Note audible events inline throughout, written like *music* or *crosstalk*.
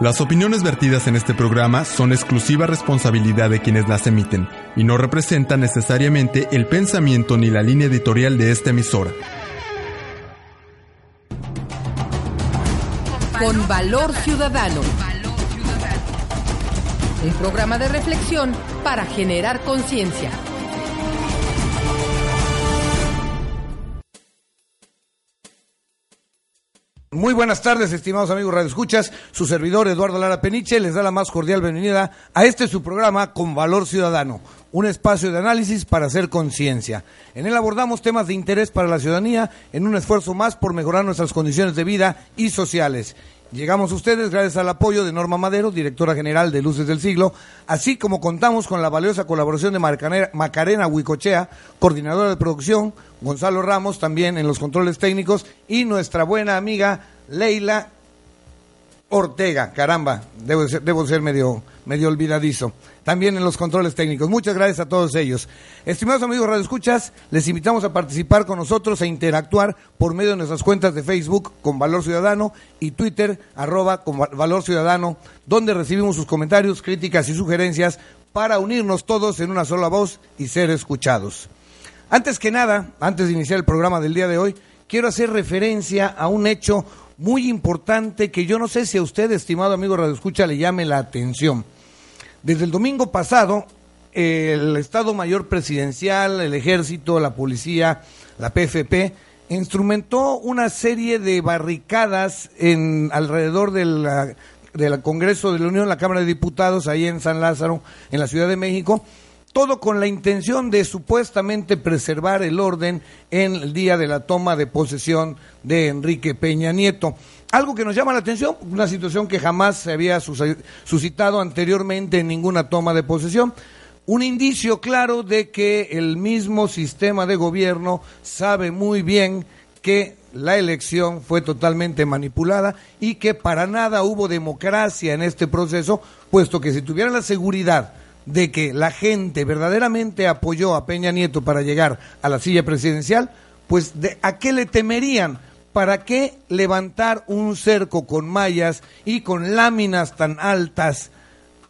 Las opiniones vertidas en este programa son exclusiva responsabilidad de quienes las emiten y no representan necesariamente el pensamiento ni la línea editorial de esta emisora. Con valor ciudadano. Un programa de reflexión para generar conciencia. Muy buenas tardes, estimados amigos Radio Escuchas. Su servidor Eduardo Lara Peniche les da la más cordial bienvenida a este su programa con Valor Ciudadano, un espacio de análisis para hacer conciencia. En él abordamos temas de interés para la ciudadanía en un esfuerzo más por mejorar nuestras condiciones de vida y sociales. Llegamos a ustedes gracias al apoyo de Norma Madero, directora general de Luces del Siglo, así como contamos con la valiosa colaboración de Macarena Huicochea, coordinadora de producción, Gonzalo Ramos también en los controles técnicos y nuestra buena amiga Leila Ortega, caramba, debo ser, debo ser medio, medio olvidadizo. También en los controles técnicos. Muchas gracias a todos ellos. Estimados amigos Radio Escuchas, les invitamos a participar con nosotros e interactuar por medio de nuestras cuentas de Facebook con Valor Ciudadano y Twitter arroba con Valor Ciudadano, donde recibimos sus comentarios, críticas y sugerencias para unirnos todos en una sola voz y ser escuchados. Antes que nada, antes de iniciar el programa del día de hoy, quiero hacer referencia a un hecho muy importante que yo no sé si a usted, estimado amigo Radio Escucha, le llame la atención. Desde el domingo pasado, el Estado Mayor Presidencial, el Ejército, la Policía, la PFP, instrumentó una serie de barricadas en alrededor del Congreso de la Unión, la Cámara de Diputados, ahí en San Lázaro, en la Ciudad de México, todo con la intención de supuestamente preservar el orden en el día de la toma de posesión de Enrique Peña Nieto. Algo que nos llama la atención, una situación que jamás se había suscitado anteriormente en ninguna toma de posesión. Un indicio claro de que el mismo sistema de gobierno sabe muy bien que la elección fue totalmente manipulada y que para nada hubo democracia en este proceso, puesto que si tuvieran la seguridad de que la gente verdaderamente apoyó a Peña Nieto para llegar a la silla presidencial, pues de, ¿a qué le temerían? ¿Para qué levantar un cerco con mallas y con láminas tan altas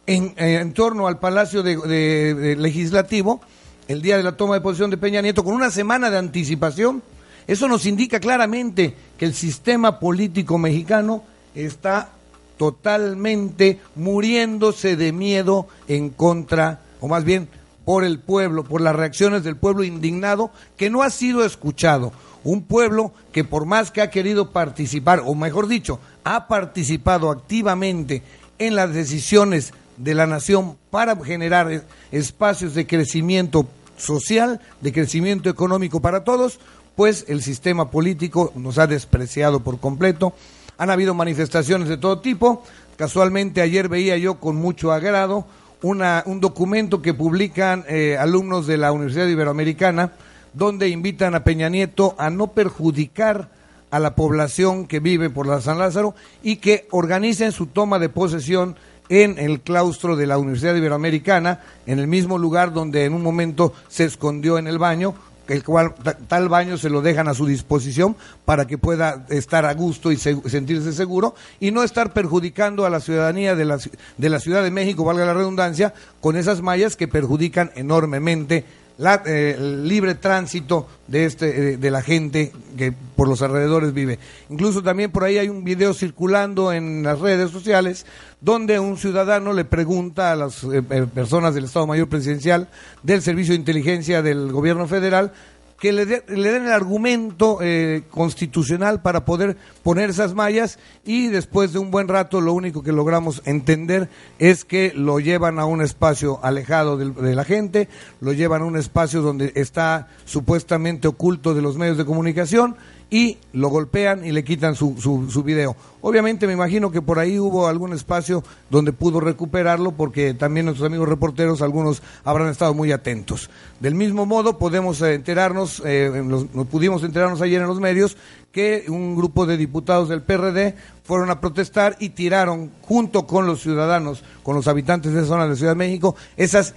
en, eh, torno al Palacio de, Legislativo el día de la toma de posición de Peña Nieto con una semana de anticipación? Eso nos indica claramente que el sistema político mexicano está totalmente muriéndose de miedo en contra, o más bien por el pueblo, por las reacciones del pueblo indignado que no ha sido escuchado. Un pueblo que por más que ha querido participar, o mejor dicho, ha participado activamente en las decisiones de la nación para generar espacios de crecimiento social, de crecimiento económico para todos, pues el sistema político nos ha despreciado por completo han habido manifestaciones de todo tipo. Casualmente ayer veía yo con mucho agrado una, un documento que publican eh, alumnos de la Universidad Iberoamericana donde invitan a Peña Nieto a no perjudicar a la población que vive por la San Lázaro y que organicen su toma de posesión en el claustro de la Universidad Iberoamericana, en el mismo lugar donde en un momento se escondió en el baño, el cual tal baño se lo dejan a su disposición para que pueda estar a gusto y sentirse seguro y no estar perjudicando a la ciudadanía de la, de la Ciudad de México, valga la redundancia, con esas mallas que perjudican enormemente la, eh, libre tránsito de este eh, de la gente que por los alrededores vive. Incluso también por ahí hay un video circulando en las redes sociales donde un ciudadano le pregunta a las eh, personas del Estado Mayor Presidencial del Servicio de Inteligencia del Gobierno Federal que le, le den el argumento eh, constitucional para poder poner esas mallas y después de un buen rato lo único que logramos entender es que lo llevan a un espacio alejado de, la gente, lo llevan a un espacio donde está supuestamente oculto de los medios de comunicación y lo golpean y le quitan su, su, video. Obviamente me imagino que por ahí hubo algún espacio donde pudo recuperarlo porque también nuestros amigos reporteros, algunos habrán estado muy atentos. Del mismo modo podemos eh, enterarnos, eh, nos pudimos enterarnos ayer en los medios que un grupo de diputados del PRD fueron a protestar y tiraron junto con los ciudadanos, con los habitantes de esa zona de Ciudad de México, esas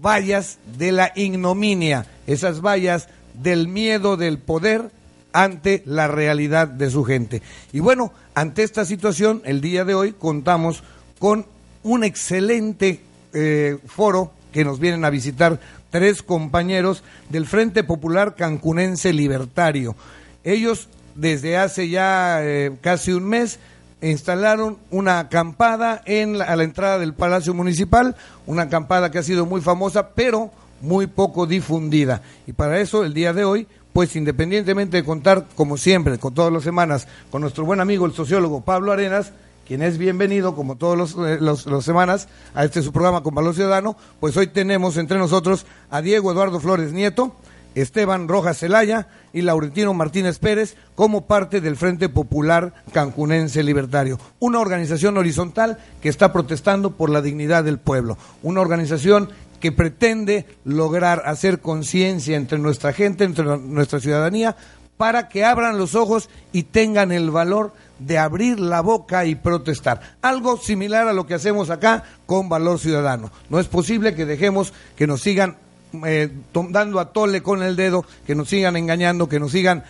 vallas de la ignominia, esas vallas del miedo del poder ante la realidad de su gente. Y bueno, ante esta situación, el día de hoy contamos con un excelente eh, foro que nos vienen a visitar tres compañeros del Frente Popular Cancunense Libertario. Ellos desde hace ya eh, casi un mes instalaron una acampada en a la entrada del Palacio Municipal, una acampada que ha sido muy famosa, pero muy poco difundida. Y para eso, el día de hoy, pues independientemente de contar, como siempre, con todas las semanas, con nuestro buen amigo el sociólogo Pablo Arenas, quien es bienvenido, como todas las eh, semanas, a este su programa con Valor Ciudadano, pues hoy tenemos entre nosotros a Diego Eduardo Flores Nieto, Esteban Rojas Zelaya y Laurentino Martínez Pérez como parte del Frente Popular Cancunense Libertario, una organización horizontal que está protestando por la dignidad del pueblo, una organización que pretende lograr hacer conciencia entre nuestra gente, entre nuestra ciudadanía, para que abran los ojos y tengan el valor de abrir la boca y protestar. Algo similar a lo que hacemos acá con Valor Ciudadano. No es posible que dejemos que nos sigan eh, dando a tole con el dedo, que nos sigan engañando, que nos sigan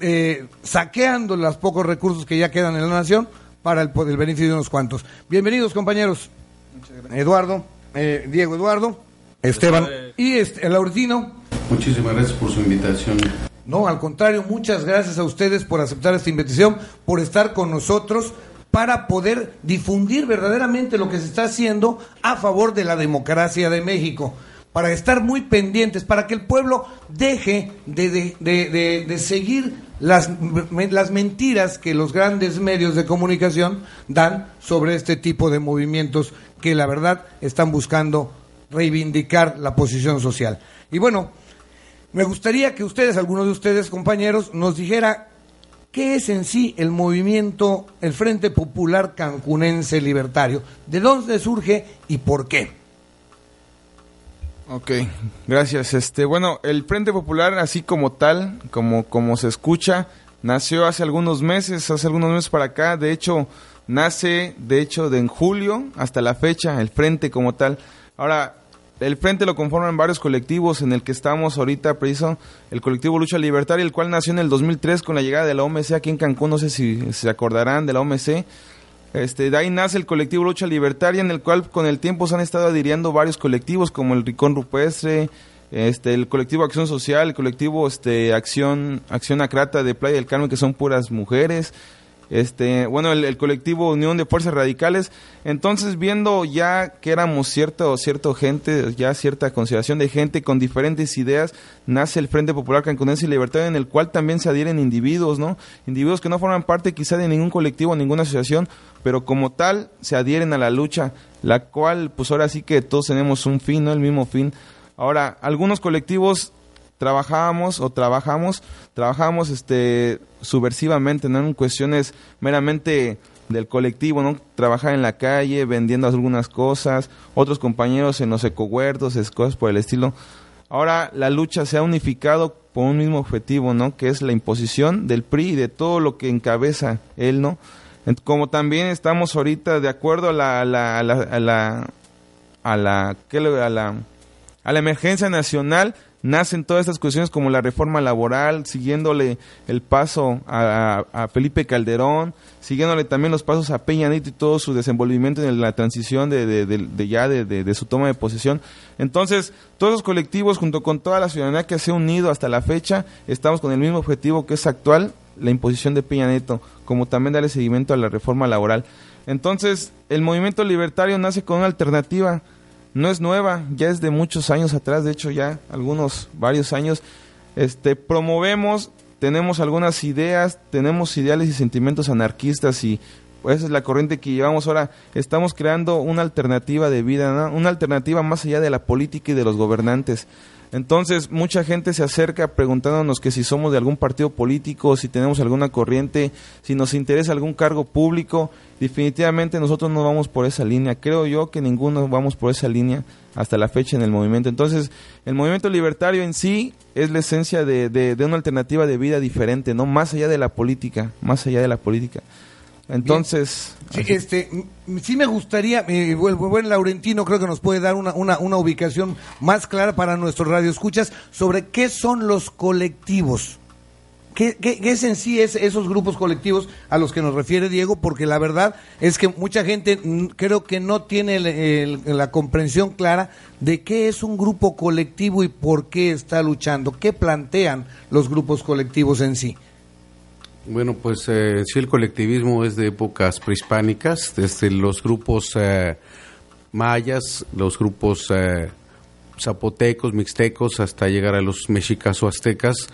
eh, saqueando los pocos recursos que ya quedan en la nación para el, el beneficio de unos cuantos. Bienvenidos compañeros. Eduardo, eh, Diego Eduardo, Esteban y este, el Laurentino. Muchísimas gracias por su invitación. No, al contrario, muchas gracias a ustedes por aceptar esta invitación, por estar con nosotros para poder difundir verdaderamente lo que se está haciendo a favor de la democracia de México para estar muy pendientes, para que el pueblo deje de, seguir las, las mentiras que los grandes medios de comunicación dan sobre este tipo de movimientos que la verdad están buscando reivindicar la posición social. Y bueno, me gustaría que ustedes, algunos de ustedes, compañeros, nos dijera qué es en sí el movimiento, el Frente Popular Cancunense Libertario, de dónde surge y por qué. Ok, gracias. Este, bueno, el Frente Popular, así como tal, como, como se escucha, nació hace algunos meses, hace algunos meses para acá. De hecho, nace, de hecho, de en julio hasta la fecha, el Frente como tal. Ahora, el Frente lo conforman varios colectivos en el que estamos ahorita, preciso, el colectivo Lucha Libertaria, el cual nació en el 2003 con la llegada de la OMC aquí en Cancún, no sé si se acordarán de la OMC. Este, de ahí nace el colectivo Lucha Libertaria, en el cual con el tiempo se han estado adhiriendo varios colectivos, como el Ricón Rupestre, este, el colectivo Acción Social, el colectivo este, Acción, Acción Acrata de Playa del Carmen, que son puras mujeres, este, bueno, el, colectivo Unión de Fuerzas Radicales. Entonces, viendo ya que éramos cierto, cierto gente, ya cierta consideración de gente con diferentes ideas, nace el Frente Popular Cancunense y Libertad, en el cual también se adhieren individuos, ¿no? Individuos que no forman parte quizá de ningún colectivo, ninguna asociación, pero como tal se adhieren a la lucha, la cual, pues ahora sí que todos tenemos un fin, ¿no? El mismo fin. Ahora, algunos colectivos trabajábamos o trabajamos, trabajamos este subversivamente, no en cuestiones meramente del colectivo, ¿no? Trabajar en la calle, vendiendo algunas cosas, otros compañeros en los ecohuertos, cosas por el estilo. Ahora la lucha se ha unificado por un mismo objetivo, ¿no? Que es la imposición del PRI y de todo lo que encabeza él, ¿no? Como también estamos ahorita de acuerdo a la, a la, a la, a la, a la, a la, a la emergencia nacional, nacen todas estas cuestiones como la reforma laboral, siguiéndole el paso a, Felipe Calderón, siguiéndole también los pasos a Peña Nieto y todo su desenvolvimiento en la transición de, de, ya de, su toma de posesión. Entonces, todos los colectivos, junto con toda la ciudadanía que se ha unido hasta la fecha, estamos con el mismo objetivo que es actual, la imposición de Peña Nieto, como también darle seguimiento a la reforma laboral. Entonces, el movimiento libertario nace con una alternativa no es nueva, ya es de muchos años atrás, de hecho ya algunos, varios años, este, promovemos, tenemos algunas ideas, tenemos ideales y sentimientos anarquistas y esa es la corriente que llevamos ahora. Estamos creando una alternativa de vida, una alternativa más allá de la política y de los gobernantes. Entonces, mucha gente se acerca preguntándonos que si somos de algún partido político, si tenemos alguna corriente, si nos interesa algún cargo público. Definitivamente nosotros no vamos por esa línea. Creo yo que ninguno vamos por esa línea hasta la fecha en el movimiento. Entonces, el movimiento libertario en sí es la esencia de, de una alternativa de vida diferente, ¿no? Más allá de la política, más allá de la política. Entonces... Sí, este, sí me gustaría, el buen Laurentino creo que nos puede dar una, una, una ubicación más clara para nuestros radioescuchas sobre qué son los colectivos. ¿Qué, es en sí es, esos grupos colectivos a los que nos refiere Diego? Porque la verdad es que mucha gente creo que no tiene la comprensión clara de qué es un grupo colectivo y por qué está luchando. ¿Qué plantean los grupos colectivos en sí? Bueno, pues eh, sí, el colectivismo es de épocas prehispánicas, desde los grupos eh, mayas, los grupos eh, zapotecos, mixtecos, hasta llegar a los mexicas o aztecas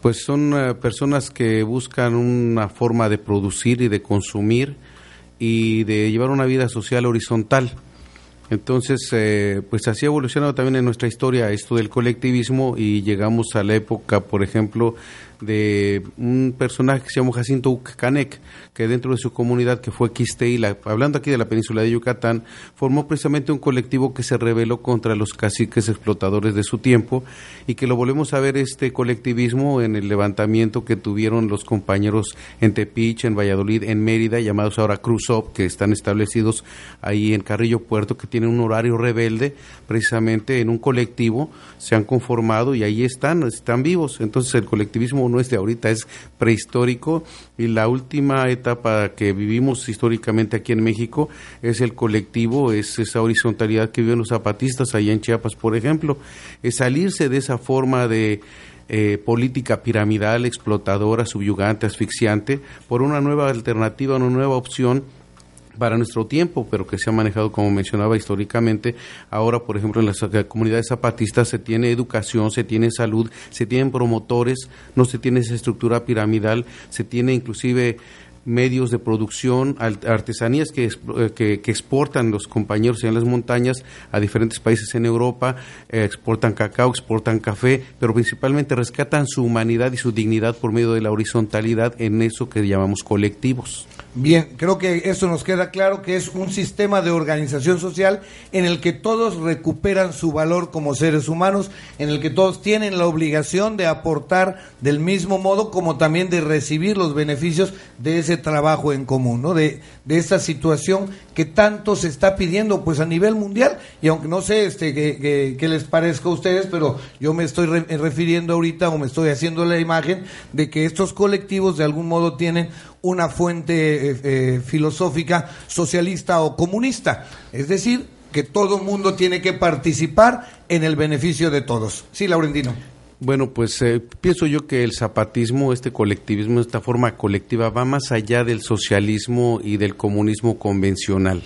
pues son eh, personas que buscan una forma de producir y de consumir y de llevar una vida social horizontal. Entonces, eh, pues así ha evolucionado también en nuestra historia esto del colectivismo y llegamos a la época, por ejemplo, de un personaje que se llama Jacinto Ucacanec, que dentro de su comunidad, que fue Quisteila, hablando aquí de la península de Yucatán, formó precisamente un colectivo que se rebeló contra los caciques explotadores de su tiempo y que lo volvemos a ver este colectivismo en el levantamiento que tuvieron los compañeros en Tepiche, en Valladolid, en Mérida, llamados ahora Cruzop, que están establecidos ahí en Carrillo Puerto, que tienen un horario rebelde, precisamente en un colectivo, se han conformado y ahí están, están vivos. Entonces el colectivismo no es de ahorita, es prehistórico y la última etapa que vivimos históricamente aquí en México es el colectivo, es esa horizontalidad que viven los zapatistas allá en Chiapas, por ejemplo, es salirse de esa forma de eh, política piramidal, explotadora, subyugante, asfixiante, por una nueva alternativa, una nueva opción para nuestro tiempo, pero que se ha manejado, como mencionaba históricamente. Ahora, por ejemplo, en las comunidades zapatistas se tiene educación, se tiene salud, se tienen promotores, no se tiene esa estructura piramidal, se tiene inclusive medios de producción, artesanías que, eh, que, que, exportan los compañeros en las montañas a diferentes países en Europa, eh, exportan cacao, exportan café, pero principalmente rescatan su humanidad y su dignidad por medio de la horizontalidad en eso que llamamos colectivos. Bien, creo que eso nos queda claro que es un sistema de organización social en el que todos recuperan su valor como seres humanos, en el que todos tienen la obligación de aportar del mismo modo como también de recibir los beneficios de ese trabajo en común, ¿no? De, de esta situación que tanto se está pidiendo pues a nivel mundial y aunque no sé este que, les parezca a ustedes, pero yo me estoy refiriendo ahorita o me estoy haciendo la imagen de que estos colectivos de algún modo tienen una fuente eh, eh, filosófica socialista o comunista. Es decir, que todo mundo tiene que participar en el beneficio de todos. Sí, Laurentino. Bueno, pues eh, pienso yo que el zapatismo, este colectivismo, esta forma colectiva, va más allá del socialismo y del comunismo convencional.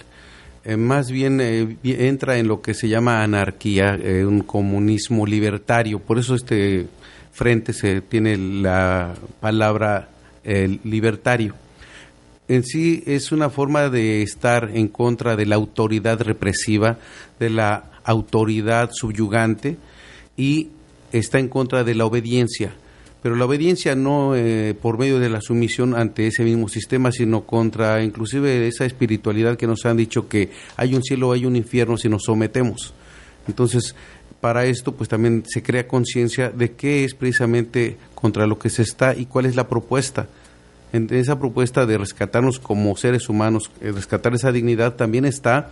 más bien entra en lo que se llama anarquía, un comunismo libertario. Por eso este frente se tiene la palabra libertario. En sí es una forma de estar en contra de la autoridad represiva, de la autoridad subyugante y está en contra de la obediencia. Pero la obediencia no eh, por medio de la sumisión ante ese mismo sistema, sino contra inclusive esa espiritualidad que nos han dicho que hay un cielo, hay un infierno si nos sometemos. Entonces, para esto pues también se crea conciencia de qué es precisamente contra lo que se está y cuál es la propuesta. En esa propuesta de rescatarnos como seres humanos, eh, rescatar esa dignidad, también está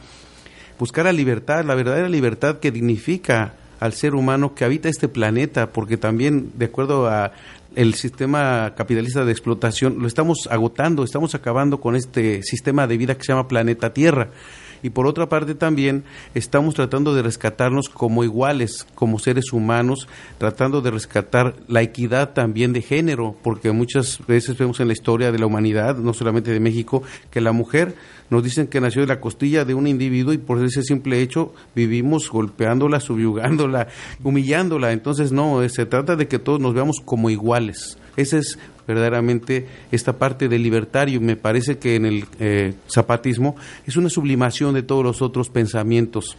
buscar la libertad, la verdadera libertad que dignifica al ser humano que habita este planeta, porque también, de acuerdo a el sistema capitalista de explotación, lo estamos agotando, estamos acabando con este sistema de vida que se llama planeta Tierra y por otra parte también estamos tratando de rescatarnos como iguales, como seres humanos, tratando de rescatar la equidad también de género, porque muchas veces vemos en la historia de la humanidad, no solamente de México, que la mujer nos dicen que nació de la costilla de un individuo y por ese simple hecho vivimos golpeándola, subyugándola, humillándola. Entonces no, se trata de que todos nos veamos como iguales. Esa es verdaderamente esta parte del libertario. Me parece que en el eh, zapatismo es una sublimación de todos los otros pensamientos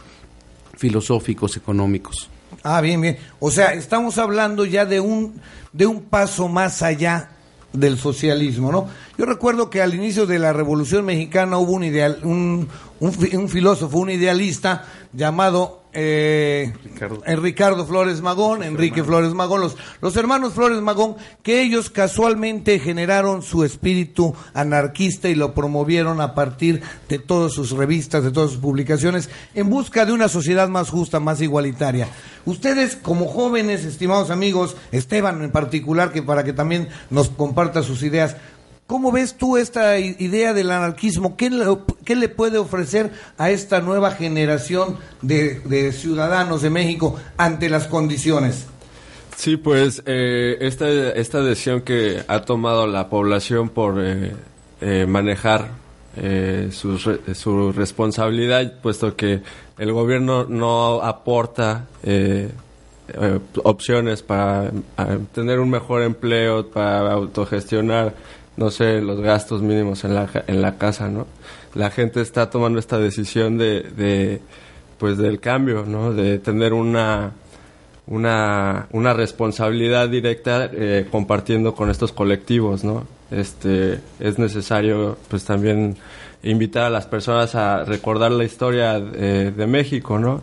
filosóficos, económicos. Ah, bien, bien. O sea, estamos hablando ya de un, de un paso más allá del socialismo, ¿no? Yo recuerdo que al inicio de la Revolución Mexicana hubo un, ideal, un, un, un filósofo, un idealista llamado eh, Ricardo. Flores Magón, Enrique Flores Magón, los, los hermanos Flores Magón, que ellos casualmente generaron su espíritu anarquista y lo promovieron a partir de todas sus revistas, de todas sus publicaciones, en busca de una sociedad más justa, más igualitaria. Ustedes, como jóvenes, estimados amigos, Esteban en particular, que para que también nos comparta sus ideas, ¿Cómo ves tú esta idea del anarquismo? ¿Qué le, qué le puede ofrecer a esta nueva generación de, ciudadanos de México ante las condiciones? Sí, pues eh, esta, esta decisión que ha tomado la población por eh, eh, manejar su, su, responsabilidad, puesto que el gobierno no aporta opciones para tener un mejor empleo, para autogestionar no sé, los gastos mínimos en la, en la casa, ¿no? La gente está tomando esta decisión de, de pues del cambio, ¿no? De tener una, una, una responsabilidad directa eh, compartiendo con estos colectivos, ¿no? Este, es necesario, pues también invitar a las personas a recordar la historia de México, ¿no?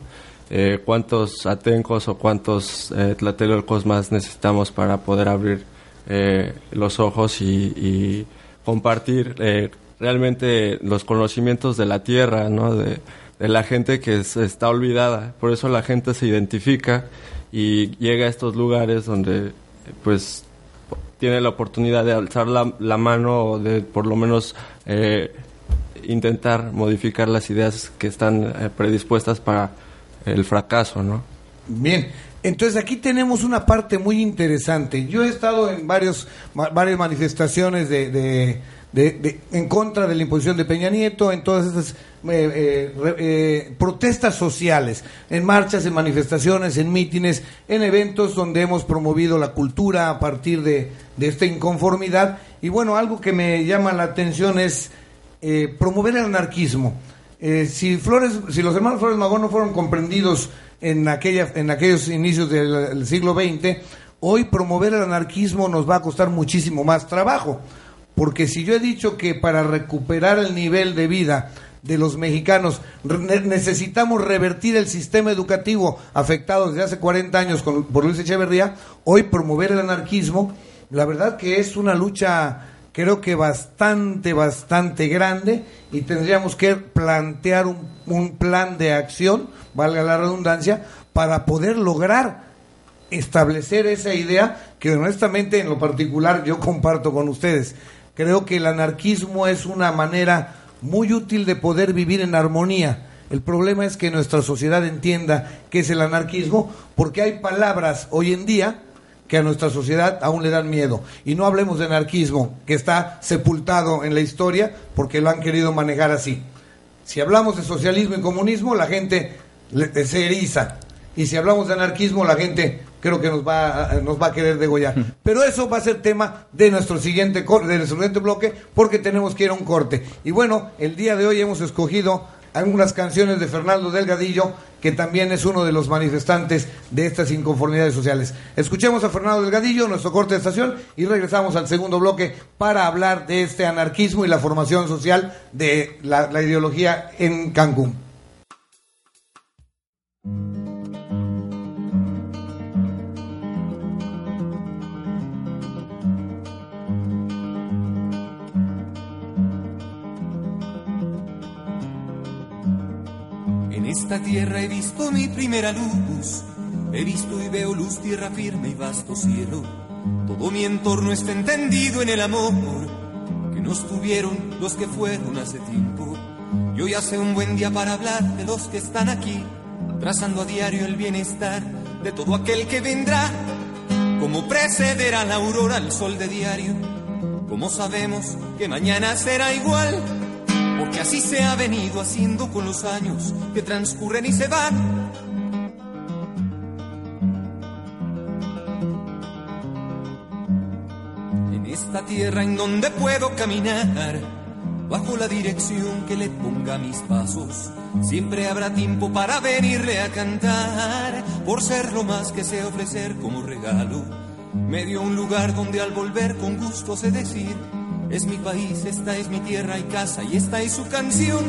Eh, cuántos atencos o cuántos eh, tlatelolcos más necesitamos para poder abrir eh, los ojos y, compartir eh, realmente los conocimientos de la tierra, ¿no? de, la gente que está olvidada. Por eso la gente se identifica y llega a estos lugares donde pues tiene la oportunidad de alzar la, la mano o de por lo menos eh, intentar modificar las ideas que están predispuestas para el fracaso, ¿no? Bien, entonces aquí tenemos una parte muy interesante. Yo he estado en varios, varias manifestaciones de, de, en contra de la imposición de Peña Nieto, en todas estas eh, eh, eh, protestas sociales, en marchas, en manifestaciones, en mítines, en eventos donde hemos promovido la cultura a partir de, esta inconformidad. Y bueno, algo que me llama la atención es promover el anarquismo. si Flores, si los hermanos Flores Magón no fueron comprendidos en, aquella, en aquellos inicios del siglo XX, hoy promover el anarquismo nos va a costar muchísimo más trabajo. Porque si yo he dicho que para recuperar el nivel de vida de los mexicanos necesitamos revertir el sistema educativo afectado desde hace 40 años por Luis Echeverría, hoy promover el anarquismo, la verdad que es una lucha creo que bastante, bastante grande y tendríamos que plantear un, un plan de acción valga la redundancia, para poder lograr establecer esa idea que honestamente en lo particular yo comparto con ustedes. Creo que el anarquismo es una manera muy útil de poder vivir en armonía. El problema es que nuestra sociedad entienda qué es el anarquismo, porque hay palabras hoy en día que a nuestra sociedad aún le dan miedo. Y no hablemos de anarquismo, que está sepultado en la historia porque lo han querido manejar así. Si hablamos de socialismo y comunismo, la gente se eriza. Y si hablamos de anarquismo, la gente creo que nos va, a, nos va a querer degollar. Pero eso va a ser tema de nuestro siguiente de nuestro siguiente bloque, porque tenemos que ir a un corte. Y bueno, el día de hoy hemos escogido algunas canciones de Fernando Delgadillo, que también es uno de los manifestantes de estas inconformidades sociales. Escuchemos a Fernando Delgadillo, nuestro corte de estación, y regresamos al segundo bloque para hablar de este anarquismo y la formación social de la ideología en Cancún. Esta tierra he visto mi primera luz, he visto y veo luz, tierra firme y vasto cielo. Todo mi entorno está entendido en el amor que nos tuvieron los que fueron hace tiempo. Y hoy hace un buen día para hablar de los que están aquí trazando a diario el bienestar de todo aquel que vendrá, como precederá la aurora al sol de diario, como sabemos que mañana será igual, porque así se ha venido haciendo con los años que transcurren y se van. En esta tierra en donde puedo caminar, bajo la dirección que le ponga mis pasos. Siempre habrá tiempo para venirle a cantar, por ser lo más que sé ofrecer como regalo. Me dio un lugar donde al volver con gusto sé decir, es mi país, esta es mi tierra y casa y esta es su canción.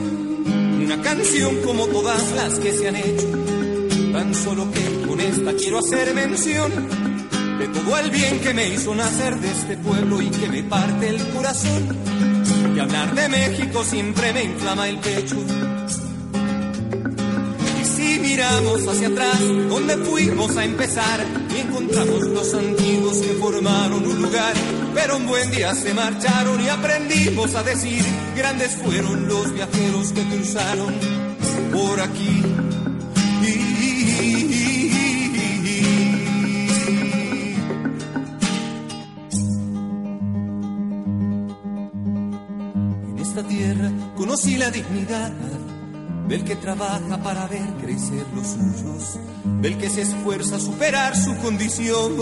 Una canción como todas las que se han hecho, Tan solo que con esta quiero hacer mención de todo el bien que me hizo nacer de este pueblo y que me parte el corazón. Que hablar de México siempre me inflama el pecho. Y si miramos hacia atrás, donde fuimos a empezar, y encontramos los antiguos que formaron un lugar, pero un buen día se marcharon y aprendimos a decir, grandes fueron los viajeros que cruzaron por aquí. En esta tierra conocí la dignidad del que trabaja para ver crecer los suyos, del que se esfuerza a superar su condición,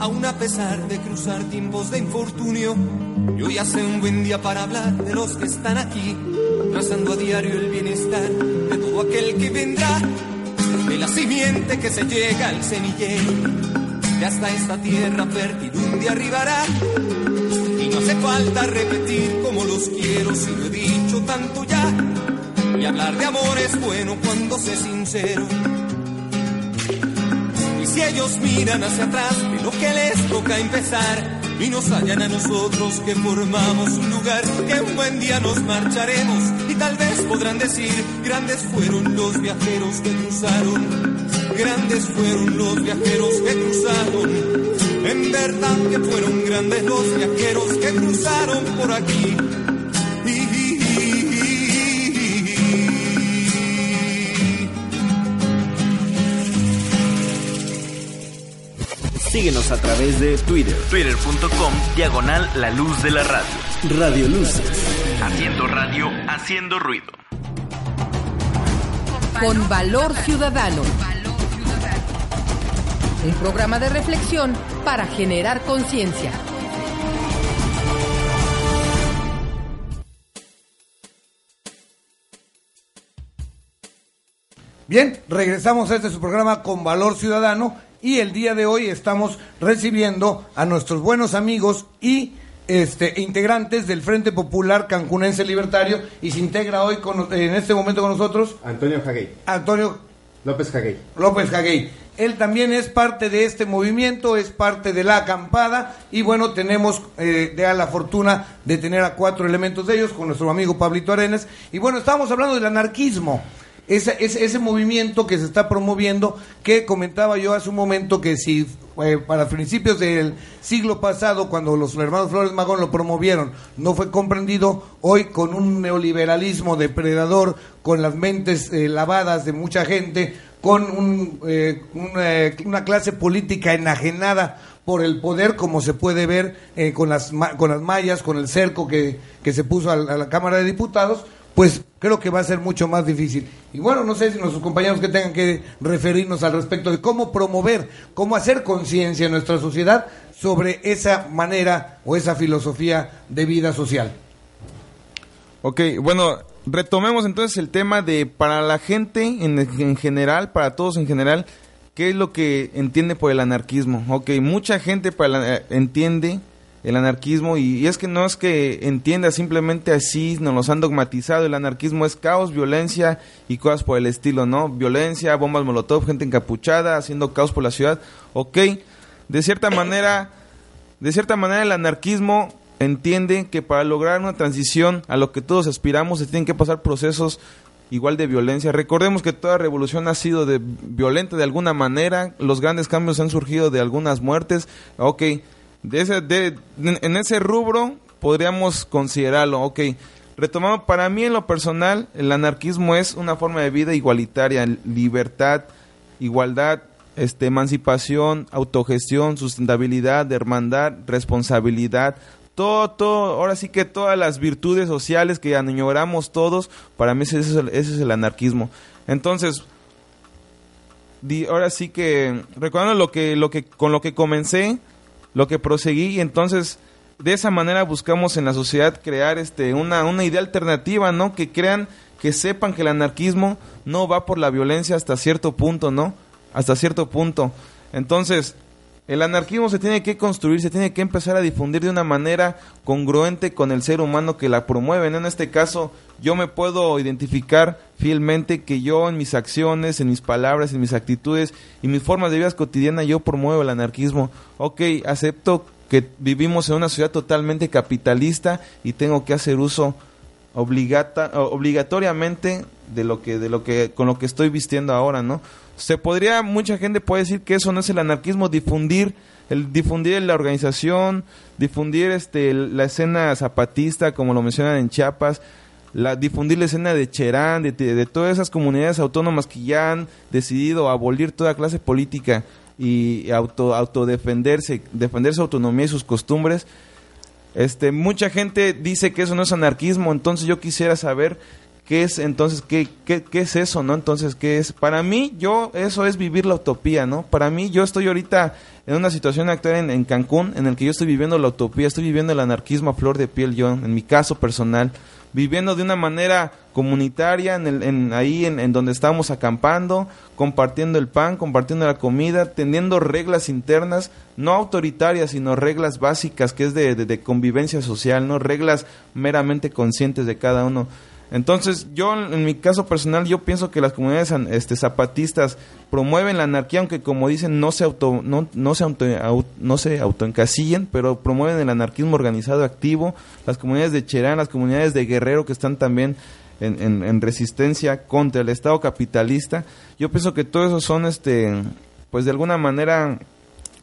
aun a pesar de cruzar tiempos de infortunio. Y hoy hace un buen día para hablar de los que están aquí, trazando a diario el bienestar de todo aquel que vendrá, de la simiente que se llega al semillero, que hasta esta tierra fértil un día arribará. Y no hace falta repetir como los quiero, si lo he dicho tanto ya. Y hablar de amor es bueno cuando se sincero. Y si ellos miran hacia atrás de lo que les toca empezar y nos hallan a nosotros que formamos un lugar que un buen día nos marcharemos y tal vez podrán decir grandes fueron los viajeros que cruzaron, grandes fueron los viajeros que cruzaron. En verdad que fueron grandes los viajeros que cruzaron por aquí. Síguenos a través de Twitter, twitter.com, diagonal la luz de la radio. Radio Luces. Haciendo radio, haciendo ruido. Con valor ciudadano. Un programa de reflexión para generar conciencia. Bien, regresamos a este su programa con Valor Ciudadano y el día de hoy estamos recibiendo a nuestros buenos amigos y este integrantes del Frente Popular Cancunense Libertario y se integra hoy con, en este momento con nosotros Antonio Jaguey. Antonio López Jaguey. López Jaguey. Él también es parte de este movimiento, es parte de la acampada y bueno, tenemos eh, de la fortuna de tener a cuatro elementos de ellos con nuestro amigo Pablito Arenas y bueno, estábamos hablando del anarquismo. Ese, ese, ese, movimiento que se está promoviendo, que comentaba yo hace un momento que si eh, para principios del siglo pasado, cuando los hermanos Flores Magón lo promovieron, no fue comprendido, hoy con un neoliberalismo depredador, con las mentes eh, lavadas de mucha gente, con un, eh, una, clase política enajenada por el poder, como se puede ver con, las, con las mallas, con el cerco que, que se puso a la Cámara de Diputados, pues creo que va a ser mucho más difícil. Y bueno, no sé si nuestros compañeros que tengan que referirnos al respecto de cómo promover, cómo hacer conciencia en nuestra sociedad sobre esa manera o esa filosofía de vida social. Ok, bueno, retomemos entonces el tema de para la gente en, en general, para todos en general, ¿qué es lo que entiende por el anarquismo? Ok, mucha gente para la, eh, entiende el anarquismo y, es que no es que entienda simplemente así, nos los han dogmatizado, el anarquismo es caos, violencia y cosas por el estilo, ¿no? Violencia, bombas molotov, gente encapuchada, haciendo caos por la ciudad, ok, de cierta manera, de cierta manera el anarquismo entiende que para lograr una transición a lo que todos aspiramos se tienen que pasar procesos igual de violencia. Recordemos que toda revolución ha sido de violenta de alguna manera, los grandes cambios han surgido de algunas muertes, ok, de ese, de, en ese rubro podríamos considerarlo, ok. Retomando, para mí en lo personal, el anarquismo es una forma de vida igualitaria, libertad, igualdad, este, emancipación, autogestión, sustentabilidad, hermandad, responsabilidad, todo, todo, ahora sí que todas las virtudes sociales que añoramos todos, para mí ese es el, ese es el anarquismo. Entonces, di, ahora sí que, recordando lo que, lo que, con lo que comencé, lo que proseguí y entonces de esa manera buscamos en la sociedad crear este una, una idea alternativa, ¿no? Que crean, que sepan que el anarquismo no va por la violencia hasta cierto punto, ¿no? Hasta cierto punto. Entonces, el anarquismo se tiene que construir, se tiene que empezar a difundir de una manera congruente con el ser humano que la promueve. En este caso, yo me puedo identificar fielmente que yo en mis acciones, en mis palabras, en mis actitudes y mis formas de vida cotidiana, yo promuevo el anarquismo. Ok, acepto que vivimos en una sociedad totalmente capitalista y tengo que hacer uso obligata, obligatoriamente de lo que de lo que con lo que estoy vistiendo ahora, ¿no? Se podría mucha gente puede decir que eso no es el anarquismo difundir el difundir la organización, difundir este la escena zapatista como lo mencionan en Chiapas, la difundir la escena de Cherán, de, de, todas esas comunidades autónomas que ya han decidido abolir toda clase política y auto autodefenderse, defender su autonomía y sus costumbres. Este, mucha gente dice que eso no es anarquismo, entonces yo quisiera saber qué es entonces qué, qué, qué es eso, ¿no? Entonces, ¿qué es? Para mí yo eso es vivir la utopía, ¿no? Para mí yo estoy ahorita en una situación actual en, en Cancún en el que yo estoy viviendo la utopía, estoy viviendo el anarquismo a flor de piel yo, en mi caso personal viviendo de una manera comunitaria en, el, en ahí en, en, donde estamos acampando, compartiendo el pan, compartiendo la comida, teniendo reglas internas, no autoritarias, sino reglas básicas que es de, de, de convivencia social, no reglas meramente conscientes de cada uno. Entonces, yo en mi caso personal, yo pienso que las comunidades este, zapatistas promueven la anarquía, aunque como dicen, no se auto, no, no se auto, no se autoencasillen, pero promueven el anarquismo organizado activo, las comunidades de Cherán, las comunidades de Guerrero que están también en, en, en resistencia contra el Estado capitalista. Yo pienso que todo eso son, este, pues de alguna manera,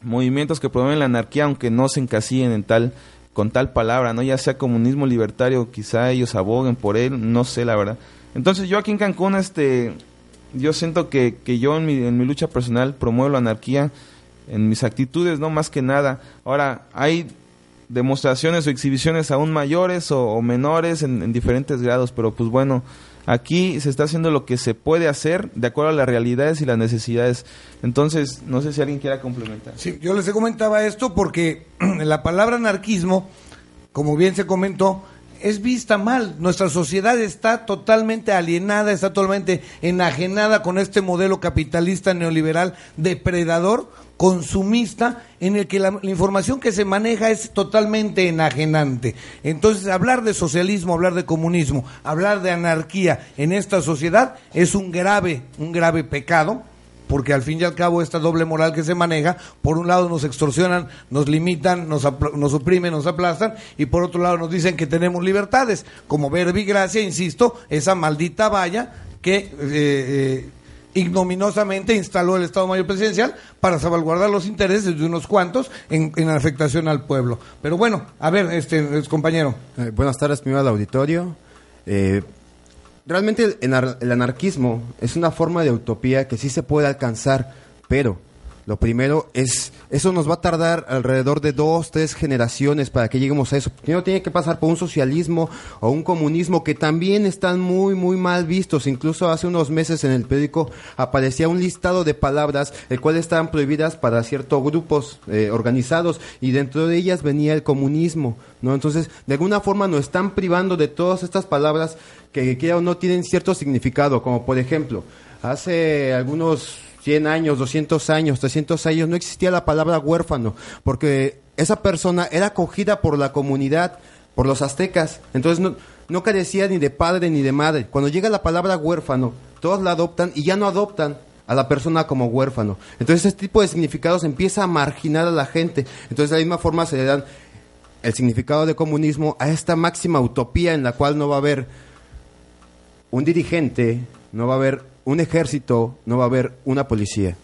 movimientos que promueven la anarquía, aunque no se encasillen en tal con tal palabra, ¿no? Ya sea comunismo libertario, quizá ellos aboguen por él, no sé la verdad. Entonces yo aquí en Cancún, este, yo siento que, que yo en mi, en mi lucha personal promuevo la anarquía en mis actitudes, no más que nada. Ahora, hay demostraciones o exhibiciones aún mayores o, o menores en, en, diferentes grados, pero pues bueno, aquí se está haciendo lo que se puede hacer de acuerdo a las realidades y las necesidades. Entonces, no sé si alguien quiera complementar. Sí, yo les comentaba esto porque *clears throat* la palabra anarquismo, como bien se comentó, es vista mal. Nuestra sociedad está totalmente alienada, está totalmente enajenada con este modelo capitalista neoliberal depredador, consumista, en el que la, información que se maneja es totalmente enajenante. Entonces, hablar de socialismo, hablar de comunismo, hablar de anarquía en esta sociedad es un grave, un grave pecado porque al fin y al cabo esta doble moral que se maneja, por un lado nos extorsionan, nos limitan, nos, nos oprimen, nos aplastan, y por otro lado nos dicen que tenemos libertades, como verbigracia, insisto, esa maldita valla que eh, eh, ignominiosamente instaló el Estado Mayor Presidencial para salvaguardar los intereses de unos cuantos en, afectación al pueblo. Pero bueno, a ver, este compañero. Eh, buenas tardes, primero al auditorio. Eh, realmente el, el, anarquismo es una forma de utopía que sí se puede alcanzar, pero lo primero es, eso nos va a tardar alrededor de dos, tres generaciones para que lleguemos a eso. Primero tiene que pasar por un socialismo o un comunismo que también están muy, muy mal vistos. Incluso hace unos meses en el periódico aparecía un listado de palabras, el cual estaban prohibidas para ciertos grupos eh, organizados y dentro de ellas venía el comunismo, ¿no? Entonces, de alguna forma nos están privando de todas estas palabras que, que no tienen cierto significado, como por ejemplo, hace algunos 100 años, 200 años, 300 años, no existía la palabra huérfano, porque esa persona era acogida por la comunidad, por los aztecas, entonces no, carecía ni de padre ni de madre. Cuando llega la palabra huérfano, todos la adoptan y ya no adoptan a la persona como huérfano. Entonces este tipo de significados empieza a marginar a la gente. Entonces de la misma forma se le dan el significado de comunismo a esta máxima utopía en la cual no va a haber un dirigente, no va a haber un ejército, no va a haber una policía,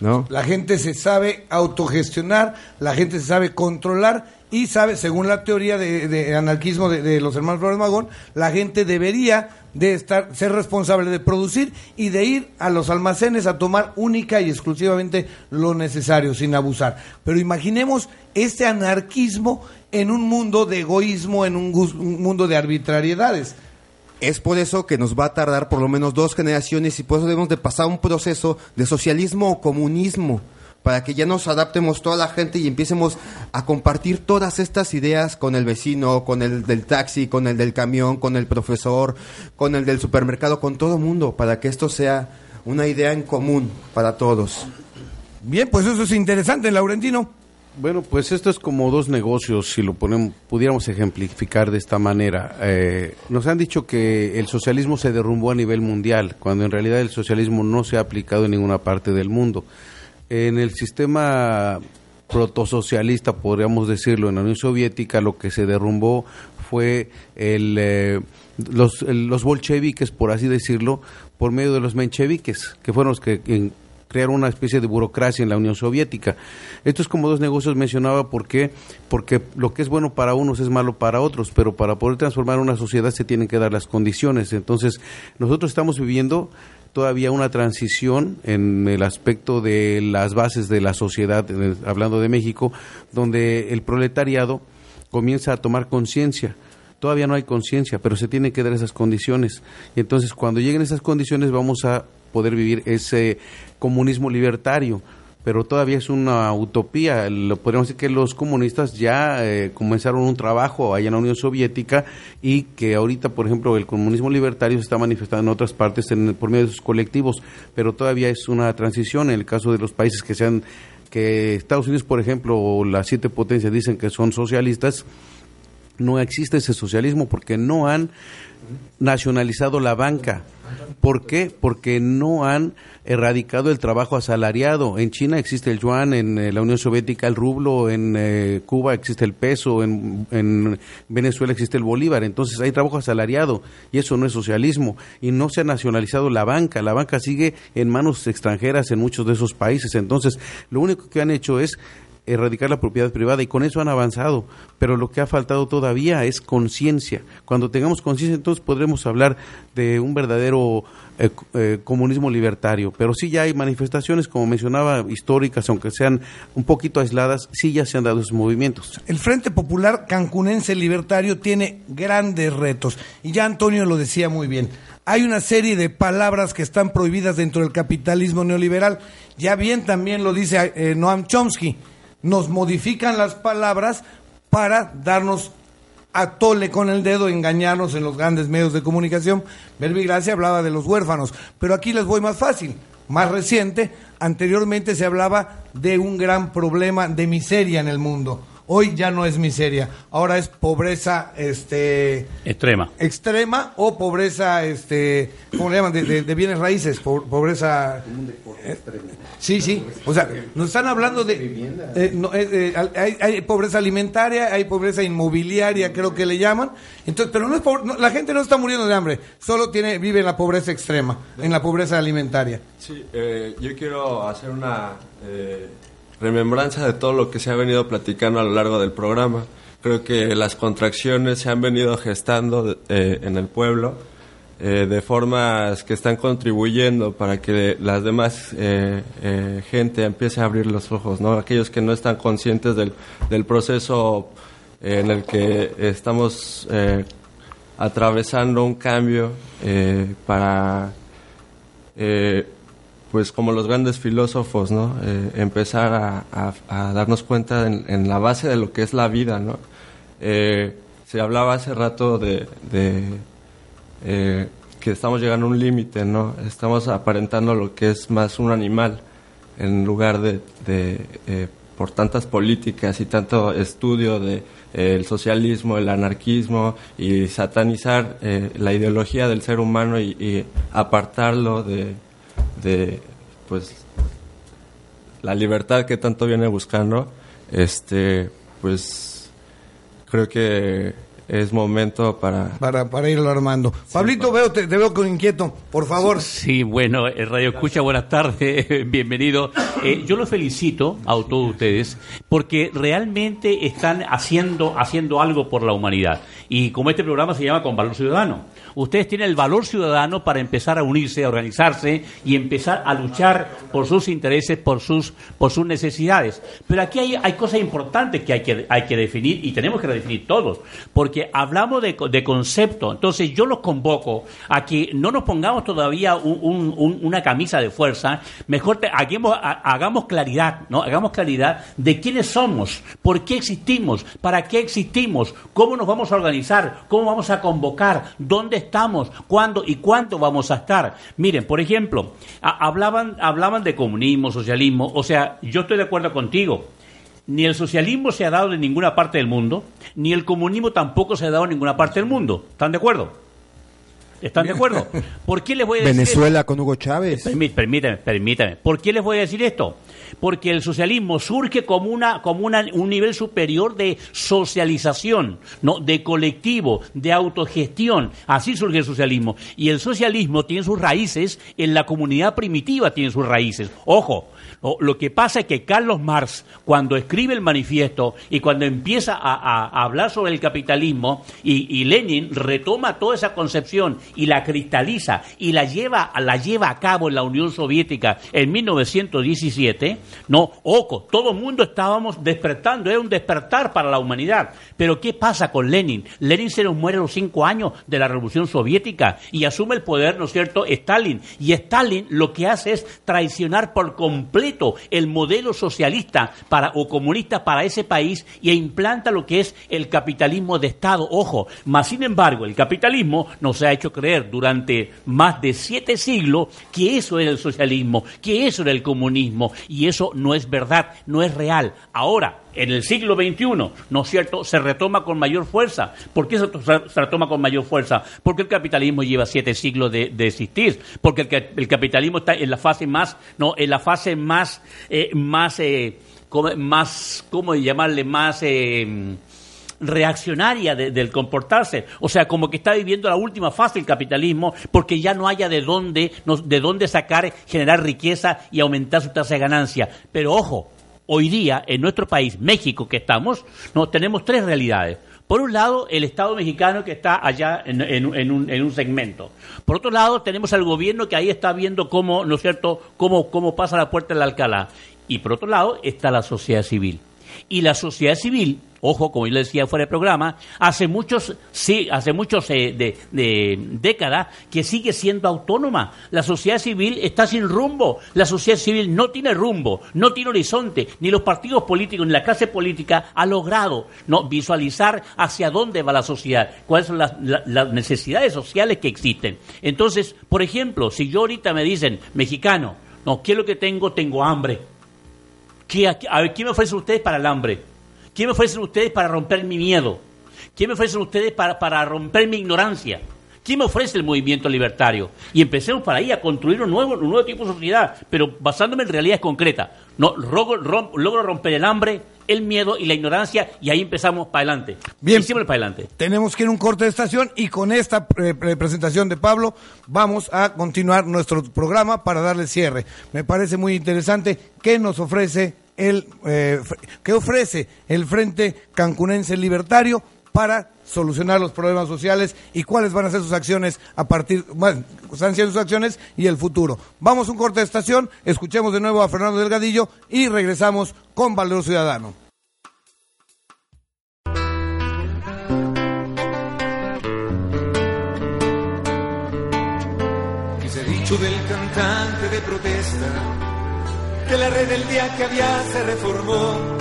¿no? La gente se sabe autogestionar, la gente se sabe controlar y sabe, según la teoría de, anarquismo de, de, los hermanos Flores Magón, la gente debería de estar, ser responsable de producir y de ir a los almacenes a tomar única y exclusivamente lo necesario, sin abusar. Pero imaginemos este anarquismo en un mundo de egoísmo, en un, un mundo de arbitrariedades. Es por eso que nos va a tardar por lo menos dos generaciones y por eso debemos de pasar un proceso de socialismo o comunismo para que ya nos adaptemos toda la gente y empecemos a compartir todas estas ideas con el vecino, con el del taxi, con el del camión, con el profesor, con el del supermercado, con todo el mundo, para que esto sea una idea en común para todos. Bien, pues eso es interesante, Laurentino. Bueno, pues esto es como dos negocios, si lo ponemos, pudiéramos ejemplificar de esta manera. Eh, nos han dicho que el socialismo se derrumbó a nivel mundial, cuando en realidad el socialismo no se ha aplicado en ninguna parte del mundo. En el sistema protosocialista, podríamos decirlo, en la Unión Soviética, lo que se derrumbó fue el, eh, los, los bolcheviques, por así decirlo, por medio de los mencheviques, que fueron los que crearon una especie de burocracia en la Unión Soviética. Esto es como dos negocios mencionaba, ¿por qué? Porque lo que es bueno para unos es malo para otros, pero para poder transformar una sociedad se tienen que dar las condiciones. Entonces, nosotros estamos viviendo todavía una transición en el aspecto de las bases de la sociedad, hablando de México, donde el proletariado comienza a tomar conciencia. Todavía no hay conciencia, pero se tienen que dar esas condiciones. Y entonces, cuando lleguen esas condiciones, vamos a poder vivir ese comunismo libertario. Pero todavía es una utopía. Lo podríamos decir que los comunistas ya eh, comenzaron un trabajo allá en la Unión Soviética y que ahorita, por ejemplo, el comunismo libertario se está manifestando en otras partes en- por medio de sus colectivos, pero todavía es una transición. En el caso de los países que sean que Estados Unidos, por ejemplo, o las siete potencias dicen que son socialistas, no existe ese socialismo porque no han nacionalizado la banca. ¿Por qué? Porque no han erradicado el trabajo asalariado. En China existe el yuan, en eh, la Unión Soviética el rublo, en eh, Cuba existe el peso, en, en Venezuela existe el bolívar. Entonces hay trabajo asalariado y eso no es socialismo. Y no se ha nacionalizado la banca. La banca sigue en manos extranjeras en muchos de esos países. Entonces lo único que han hecho es erradicar la propiedad privada y con eso han avanzado, pero lo que ha faltado todavía es conciencia. Cuando tengamos conciencia entonces podremos hablar de un verdadero eh, eh, comunismo libertario, pero sí ya hay manifestaciones, como mencionaba, históricas, aunque sean un poquito aisladas, sí ya se han dado esos movimientos. El Frente Popular Cancunense Libertario tiene grandes retos y ya Antonio lo decía muy bien. Hay una serie de palabras que están prohibidas dentro del capitalismo neoliberal. Ya bien también lo dice eh, Noam Chomsky. Nos modifican las palabras para darnos a tole con el dedo, engañarnos en los grandes medios de comunicación. Gracia hablaba de los huérfanos, pero aquí les voy más fácil, más reciente. Anteriormente se hablaba de un gran problema de miseria en el mundo. Hoy ya no es miseria, ahora es pobreza este, Extrema. extrema o pobreza, este, ¿cómo le llaman? De, de- de bienes raíces, po- pobreza... eh, sí, sí, o sea, nos están hablando de... eh, no, eh, eh, hay, hay pobreza alimentaria, hay pobreza inmobiliaria, creo que le llaman, entonces, pero no es pobre- no, la gente no está muriendo de hambre, solo tiene, vive en la pobreza extrema, en la pobreza alimentaria. Sí, eh, yo quiero hacer una eh, remembranza de todo lo que se ha venido platicando a lo largo del programa. Creo que las contracciones se han venido gestando eh, en el pueblo eh, de formas que están contribuyendo para que las demás eh, gente empiece a abrir los ojos, ¿no? Aquellos que no están conscientes del, del proceso en el que estamos atravesando un cambio para pues como los grandes filósofos, ¿no? Eh, empezar a, darnos cuenta en, en la base de lo que es la vida, ¿no? Eh, se hablaba hace rato de, eh, que estamos llegando a un límite, ¿no? Estamos aparentando lo que es más un animal en lugar de, eh, por tantas políticas y tanto estudio de el socialismo, el anarquismo y satanizar la ideología del ser humano y apartarlo de, de pues la libertad que tanto viene buscando, este pues creo que es momento para Para, para irlo armando. Pablito, veo, te, te veo con inquieto, por favor. Sí, bueno, eh, Radio Escucha, buenas tardes, *laughs* bienvenido. Eh, yo los felicito a todos ustedes porque realmente están haciendo, haciendo algo por la humanidad. Y como este programa se llama Con Valor Ciudadano, ustedes tienen el valor ciudadano para empezar a unirse, a organizarse y empezar a luchar por sus intereses, por sus, por sus necesidades. Pero aquí hay, hay cosas importantes que hay, que hay que definir y tenemos que redefinir todos, porque hablamos de, de concepto. Entonces yo los convoco a que no nos pongamos todavía un- un- un- una camisa de fuerza, mejor te- hagamos, ha- hagamos claridad, ¿no? Hagamos claridad de quiénes somos, por qué existimos, para qué existimos, cómo nos vamos a organizar, cómo vamos a convocar, dónde estamos? ¿Cuándo y cuánto vamos a estar? Miren, por ejemplo, hablaban, hablaban de comunismo, socialismo, o sea, yo estoy de acuerdo contigo. Ni el socialismo se ha dado en ninguna parte del mundo, ni el comunismo tampoco se ha dado en ninguna parte del mundo. ¿Están de acuerdo? ¿Están de acuerdo? *laughs* ¿Por qué les voy a decir esto? Venezuela con Hugo Chávez. Permí- Permítame, permítame. ¿Por qué les voy a decir esto? Porque el socialismo surge como una, como una- un nivel superior de socialización, no, de colectivo, de autogestión. Así surge el socialismo. Y el socialismo tiene sus raíces en la comunidad primitiva, tiene sus raíces. Ojo. Lo, lo que pasa es que Carlos Marx, cuando escribe el manifiesto y cuando empieza a, hablar sobre el capitalismo, y, y Lenin retoma toda esa concepción y la cristaliza y la lleva, la lleva a cabo en la Unión Soviética en 1917, no, ojo, todo el mundo estábamos despertando, era un despertar para la humanidad. Pero ¿qué pasa con Lenin? Lenin se nos muere a los cinco años de la Revolución Soviética y asume el poder, ¿no es cierto?, Stalin. Y Stalin lo que hace es traicionar por completo el modelo socialista para, o comunista para ese país y implanta lo que es el capitalismo de Estado. Ojo, más sin embargo, el capitalismo nos ha hecho creer durante más de siete siglos que eso era el socialismo, que eso era el comunismo, y eso no es verdad, no es real. Ahora, en el siglo XXI, ¿no es cierto?, se retoma con mayor fuerza. ¿Por qué se, retoma con mayor fuerza? Porque el capitalismo lleva siete siglos de, existir, porque el, ca- el capitalismo está en la fase más, no, en la fase más, eh, más, eh, más, ¿cómo llamarle? Más, eh, reaccionaria de- del comportarse. O sea, como que está viviendo la última fase del capitalismo porque ya no haya de dónde, no- de dónde sacar, generar riqueza y aumentar su tasa de ganancia. Pero ojo, hoy día en nuestro país, México, que estamos, no tenemos tres realidades. Por un lado, el Estado mexicano que está allá en, en- un, en un segmento. Por otro lado, tenemos al gobierno que ahí está viendo cómo, ¿no es cierto?, cómo, cómo pasa la puerta de la Alcalá. Y por otro lado, está la sociedad civil. Y la sociedad civil, ojo, como yo le decía fuera del programa, hace muchos, sí, hace muchos eh, de, de décadas que sigue siendo autónoma. La sociedad civil está sin rumbo. La sociedad civil no tiene rumbo, no tiene horizonte. Ni los partidos políticos ni la clase política ha logrado no visualizar hacia dónde va la sociedad, cuáles son las, la- las necesidades sociales que existen. Entonces, por ejemplo, si yo ahorita me dicen, mexicano, no, ¿qué es lo que tengo? Tengo hambre. ¿Qué, a ver, ¿quién me ofrecen ustedes para el hambre? ¿Quién me ofrecen ustedes para romper mi miedo? ¿Quién me ofrecen ustedes para, para romper mi ignorancia? ¿Quién me ofrece el movimiento libertario? Y empecemos para ahí a construir un nuevo, un nuevo tipo de sociedad, pero basándome en realidades concretas. No, logro, rom- logro romper el hambre, el miedo y la ignorancia y ahí empezamos para adelante. Bien. Y siempre para adelante. Tenemos que ir a un corte de estación y con esta eh, pre- presentación de Pablo vamos a continuar nuestro programa para darle cierre. Me parece muy interesante qué nos ofrece el eh, qué ofrece el Frente Cancunense Libertario para solucionar los problemas sociales y cuáles van a ser sus acciones a partir bueno, están siendo sus acciones y el futuro. Vamos a un corte de estación, escuchemos de nuevo a Fernando Delgadillo y regresamos con Valor Ciudadano. Del cantante de protesta, que la red del día que había se reformó,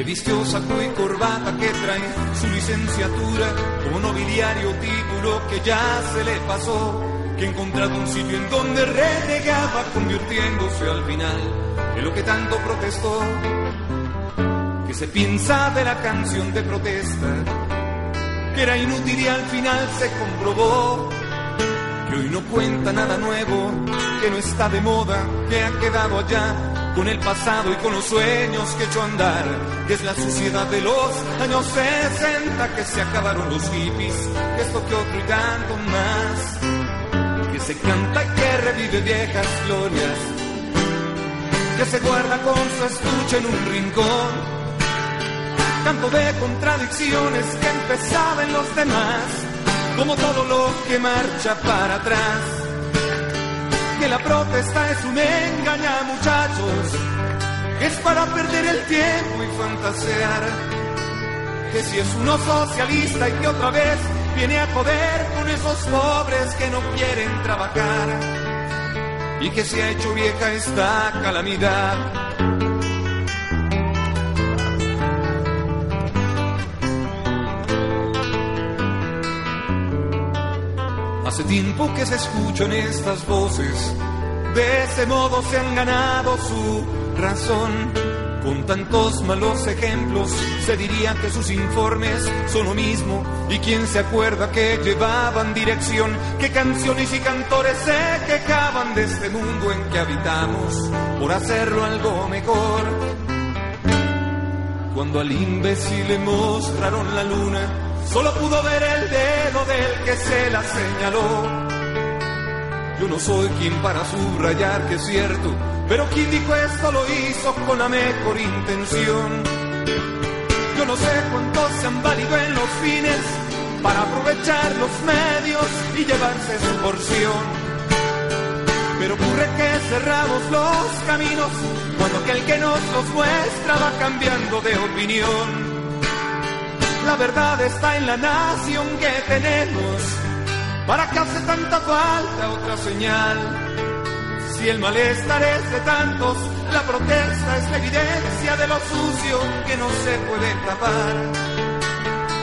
que vistió saco y corbata, que trae su licenciatura como nobiliario título que ya se le pasó, que encontrado un sitio en donde renegaba convirtiéndose al final en lo que tanto protestó, que se piensa de la canción de protesta, que era inútil y al final se comprobó. Que hoy no cuenta nada nuevo, que no está de moda, que ha quedado allá con el pasado y con los sueños que echó a andar, es la suciedad de los años 60, que se acabaron los hippies, que esto que otro y tanto más, que se canta y que revive viejas glorias, que se guarda con su estuche en un rincón, canto de contradicciones que empezaba en los demás como todo lo que marcha para atrás. Que la protesta es un engaña, muchachos, es para perder el tiempo y fantasear. Que si es uno socialista y que otra vez viene a joder con esos pobres que no quieren trabajar. Y que se ha hecho vieja esta calamidad. Hace tiempo que se escuchan estas voces, de ese modo se han ganado su razón. Con tantos malos ejemplos, se diría que sus informes son lo mismo. ¿Y quién se acuerda que llevaban dirección? ¿Qué canciones y cantores se quejaban de este mundo en que habitamos por hacerlo algo mejor? Cuando al imbécil le mostraron la luna, solo pudo ver el dedo del que se la señaló. Yo no soy quien para subrayar que es cierto, pero quien dijo esto lo hizo con la mejor intención. Yo no sé cuántos se han valido en los fines para aprovechar los medios y llevarse su porción. Pero ocurre que cerramos los caminos cuando aquel que nos los muestra va cambiando de opinión. La verdad está en la nación que tenemos ¿Para qué hace tanta falta otra señal? Si el malestar es de tantos, la protesta es la evidencia de lo sucio que no se puede tapar.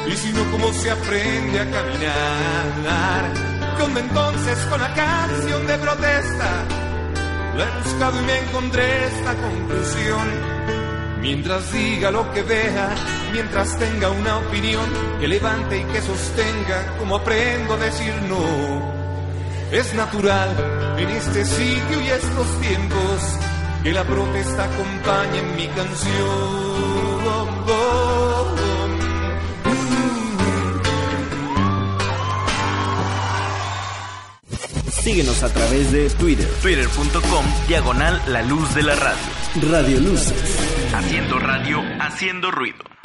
Y si no, ¿cómo se aprende a caminar? ¿Dónde entonces con la canción de protesta? La he buscado y me encontré esta conclusión Mientras diga lo que vea, mientras tenga una opinión que levante y que sostenga, como aprendo a decir no. Es natural en este sitio y estos tiempos que la protesta acompañe en mi canción. Síguenos a través de Twitter. Twitter.com, diagonal la luz de la radio. Radio Luces. Haciendo radio, haciendo ruido.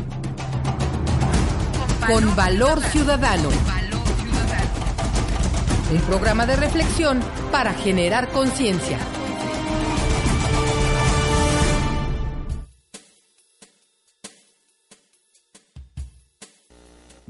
Con valor ciudadano. Un programa de reflexión para generar conciencia.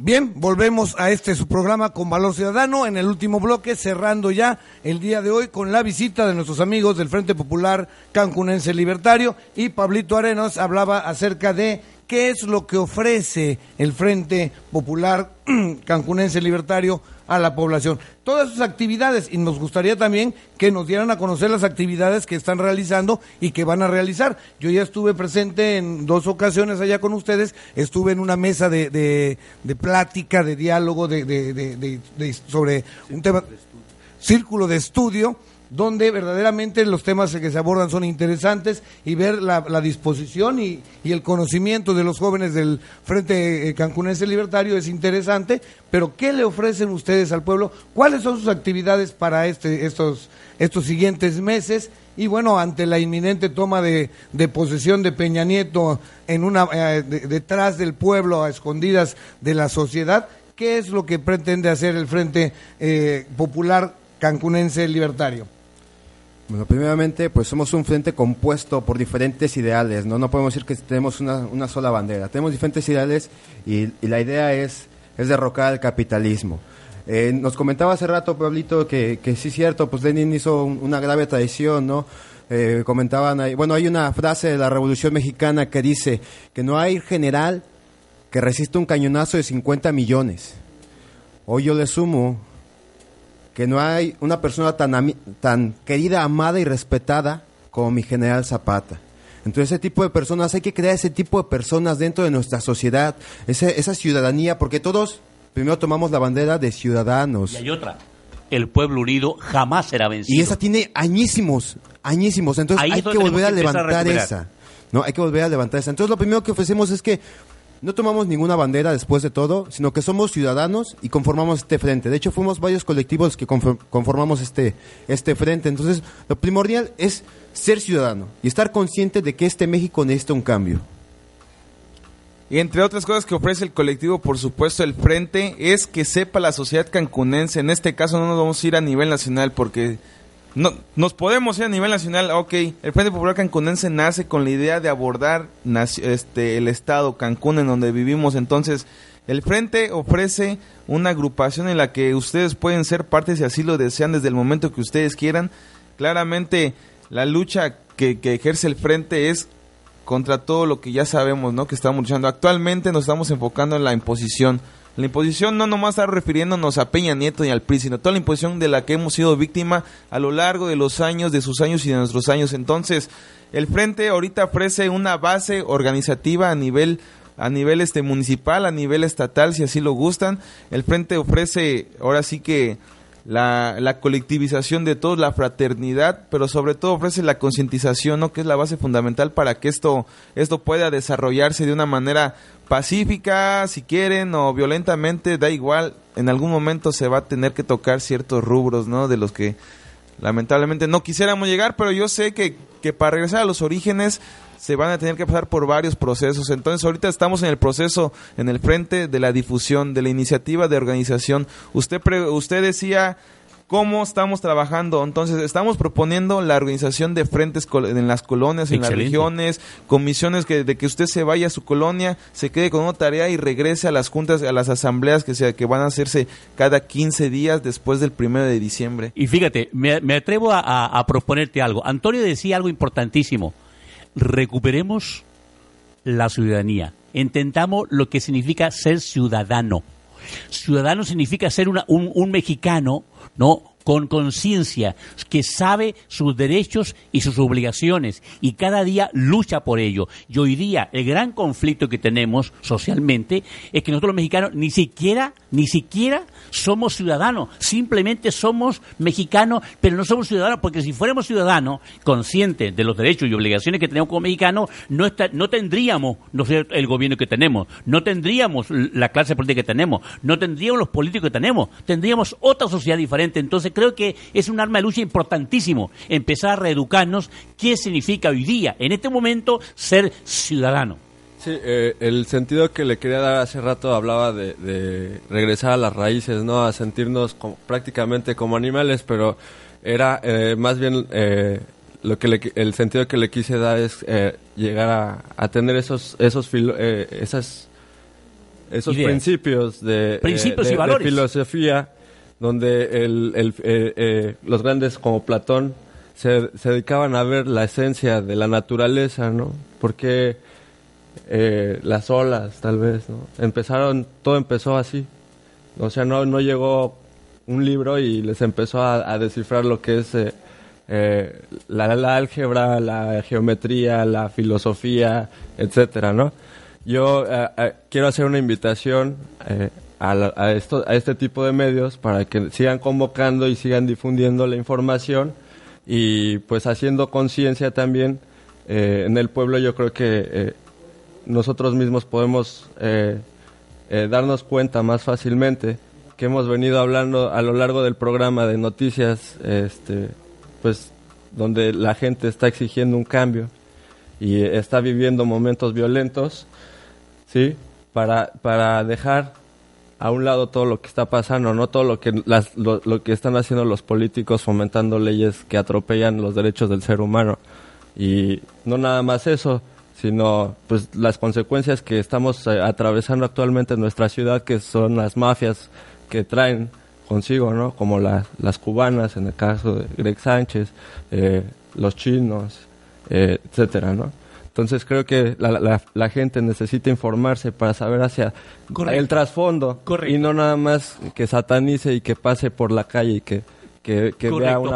Bien, volvemos a este su programa con Valor Ciudadano en el último bloque, cerrando ya el día de hoy con la visita de nuestros amigos del Frente Popular Cancunense Libertario y Pablito Arenas hablaba acerca de qué es lo que ofrece el Frente Popular *clears throat* Cancunense Libertario a la población. Todas sus actividades y nos gustaría también que nos dieran a conocer las actividades que están realizando y que van a realizar. Yo ya estuve presente en dos ocasiones allá con ustedes, estuve en una mesa de, de, de plática, de diálogo, de, de sobre un tema, círculo de estudio donde verdaderamente los temas que se abordan son interesantes y ver la, disposición y, el conocimiento de los jóvenes del Frente eh, Cancunense Libertario es interesante, pero ¿qué le ofrecen ustedes al pueblo? ¿Cuáles son sus actividades para este, estos, estos siguientes meses? Y bueno, ante la inminente toma de, posesión de Peña Nieto en una, eh, detrás del pueblo, a escondidas de la sociedad, ¿qué es lo que pretende hacer el Frente eh, Popular Cancunense Libertario? Bueno, primeramente, pues somos un frente compuesto por diferentes ideales, ¿no? No podemos decir que tenemos una, una sola bandera. Tenemos diferentes ideales y, la idea es, es derrocar el capitalismo. Eh, nos comentaba hace rato, Pablito, que, que sí es cierto, pues Lenin hizo una grave traición, ¿no? Eh, comentaban ahí, bueno, hay una frase de la Revolución Mexicana que dice que no hay general que resista un cañonazo de 50 millones. Hoy yo le sumo que no hay una persona tan, tan querida, amada y respetada como mi general Zapata. Entonces ese tipo de personas, hay que crear ese tipo de personas dentro de nuestra sociedad, esa ciudadanía, porque todos primero tomamos la bandera de ciudadanos. Y hay otra, el pueblo unido jamás será vencido. Y esa tiene añísimos, añísimos, entonces hay que volver a levantar esa. No, hay que volver a levantar esa. Entonces lo primero que ofrecemos es que no tomamos ninguna bandera después de todo, sino que somos ciudadanos y conformamos este frente. De hecho, fuimos varios colectivos que conformamos este, este frente. Entonces, lo primordial es ser ciudadano y estar consciente de que este México necesita un cambio. Y entre otras cosas que ofrece el colectivo, por supuesto, el frente, es que sepa la sociedad cancunense. En este caso no nos vamos a ir a nivel nacional porque no, nos podemos ir a nivel nacional, ok, el Frente Popular Cancunense nace con la idea de abordar este, el estado Cancún en donde vivimos, entonces el Frente ofrece una agrupación en la que ustedes pueden ser parte si así lo desean desde el momento que ustedes quieran. Claramente la lucha que, que ejerce el Frente es contra todo lo que ya sabemos, ¿no? Que estamos luchando. Actualmente nos estamos enfocando en la imposición La imposición no nomás está refiriéndonos a Peña Nieto ni al PRI, sino toda la imposición de la que hemos sido víctima a lo largo de los años, de sus años y de nuestros años. Entonces, el Frente ahorita ofrece una base organizativa a nivel a nivel este municipal, a nivel estatal, si así lo gustan. El Frente ofrece ahora sí que la, la colectivización de todos, la fraternidad, pero sobre todo ofrece la concientización, ¿no? que es la base fundamental para que esto, esto pueda desarrollarse de una manera pacífica, si quieren, o violentamente, da igual, en algún momento se va a tener que tocar ciertos rubros, ¿no? De los que lamentablemente no quisiéramos llegar, pero yo sé que, que para regresar a los orígenes se van a tener que pasar por varios procesos. Entonces ahorita estamos en el proceso, en el frente de la difusión, de la iniciativa de organización. Usted, usted decía cómo estamos trabajando. Entonces, estamos proponiendo la organización de frentes en las colonias, en las regiones, comisiones que, de que usted se vaya a su colonia, se quede con una tarea y regrese a las juntas, a las asambleas que, se, que van a hacerse cada 15 días después del primero de diciembre. Y fíjate, me, atrevo a proponerte algo. Antonio decía algo importantísimo recuperemos la ciudadanía. Entendamos lo que significa ser ciudadano. Ciudadano significa ser un, un mexicano, ¿no? Con conciencia, que sabe sus derechos y sus obligaciones y cada día lucha por ello. Y hoy día el gran conflicto que tenemos socialmente es que nosotros los mexicanos ni siquiera, ni siquiera somos ciudadanos, simplemente somos mexicanos, pero no somos ciudadanos porque si fuéramos ciudadanos conscientes de los derechos y obligaciones que tenemos como mexicanos, no, no tendríamos no sé, el gobierno que tenemos, no tendríamos la clase política que tenemos, no tendríamos los políticos que tenemos, tendríamos otra sociedad diferente. Entonces creo que es un arma de lucha importantísimo empezar a reeducarnos qué significa hoy día, en este momento, ser ciudadano. Sí, eh, el sentido que le quería dar hace rato hablaba de, regresar a las raíces, ¿no? A sentirnos prácticamente como animales, pero era eh, más bien eh, lo que el sentido que le quise dar es llegar a, tener esos esos esas esos principios de, principios y valores. de filosofía donde el, eh, eh, los grandes como Platón se, dedicaban a ver la esencia de la naturaleza, ¿no? Porque eh, las olas, tal vez, ¿no? Empezaron, todo empezó así. O sea, no, no llegó un libro y les empezó a, descifrar lo que es la, la, álgebra, la geometría, la filosofía, etcétera, ¿no? Yo quiero hacer una invitación a, esto, a este tipo de medios para que sigan convocando y sigan difundiendo la información y pues haciendo conciencia también eh, en el pueblo. Yo creo que eh, nosotros mismos podemos eh, darnos cuenta más fácilmente que hemos venido hablando a lo largo del programa de noticias este pues donde la gente está exigiendo un cambio y está viviendo momentos violentos sí para para dejar a un lado todo lo que está pasando, no todo lo que lo, que están haciendo los políticos fomentando leyes que atropellan los derechos del ser humano y no nada más eso, sino pues las consecuencias que estamos eh, atravesando actualmente en nuestra ciudad que son las mafias que traen consigo, ¿no? Como las cubanas en el caso de Greg Sánchez, eh, los chinos, eh, etcétera, ¿no? Entonces creo que la, la, gente necesita informarse para saber hacia el trasfondo y no nada más que satanice y que pase por la calle y que que,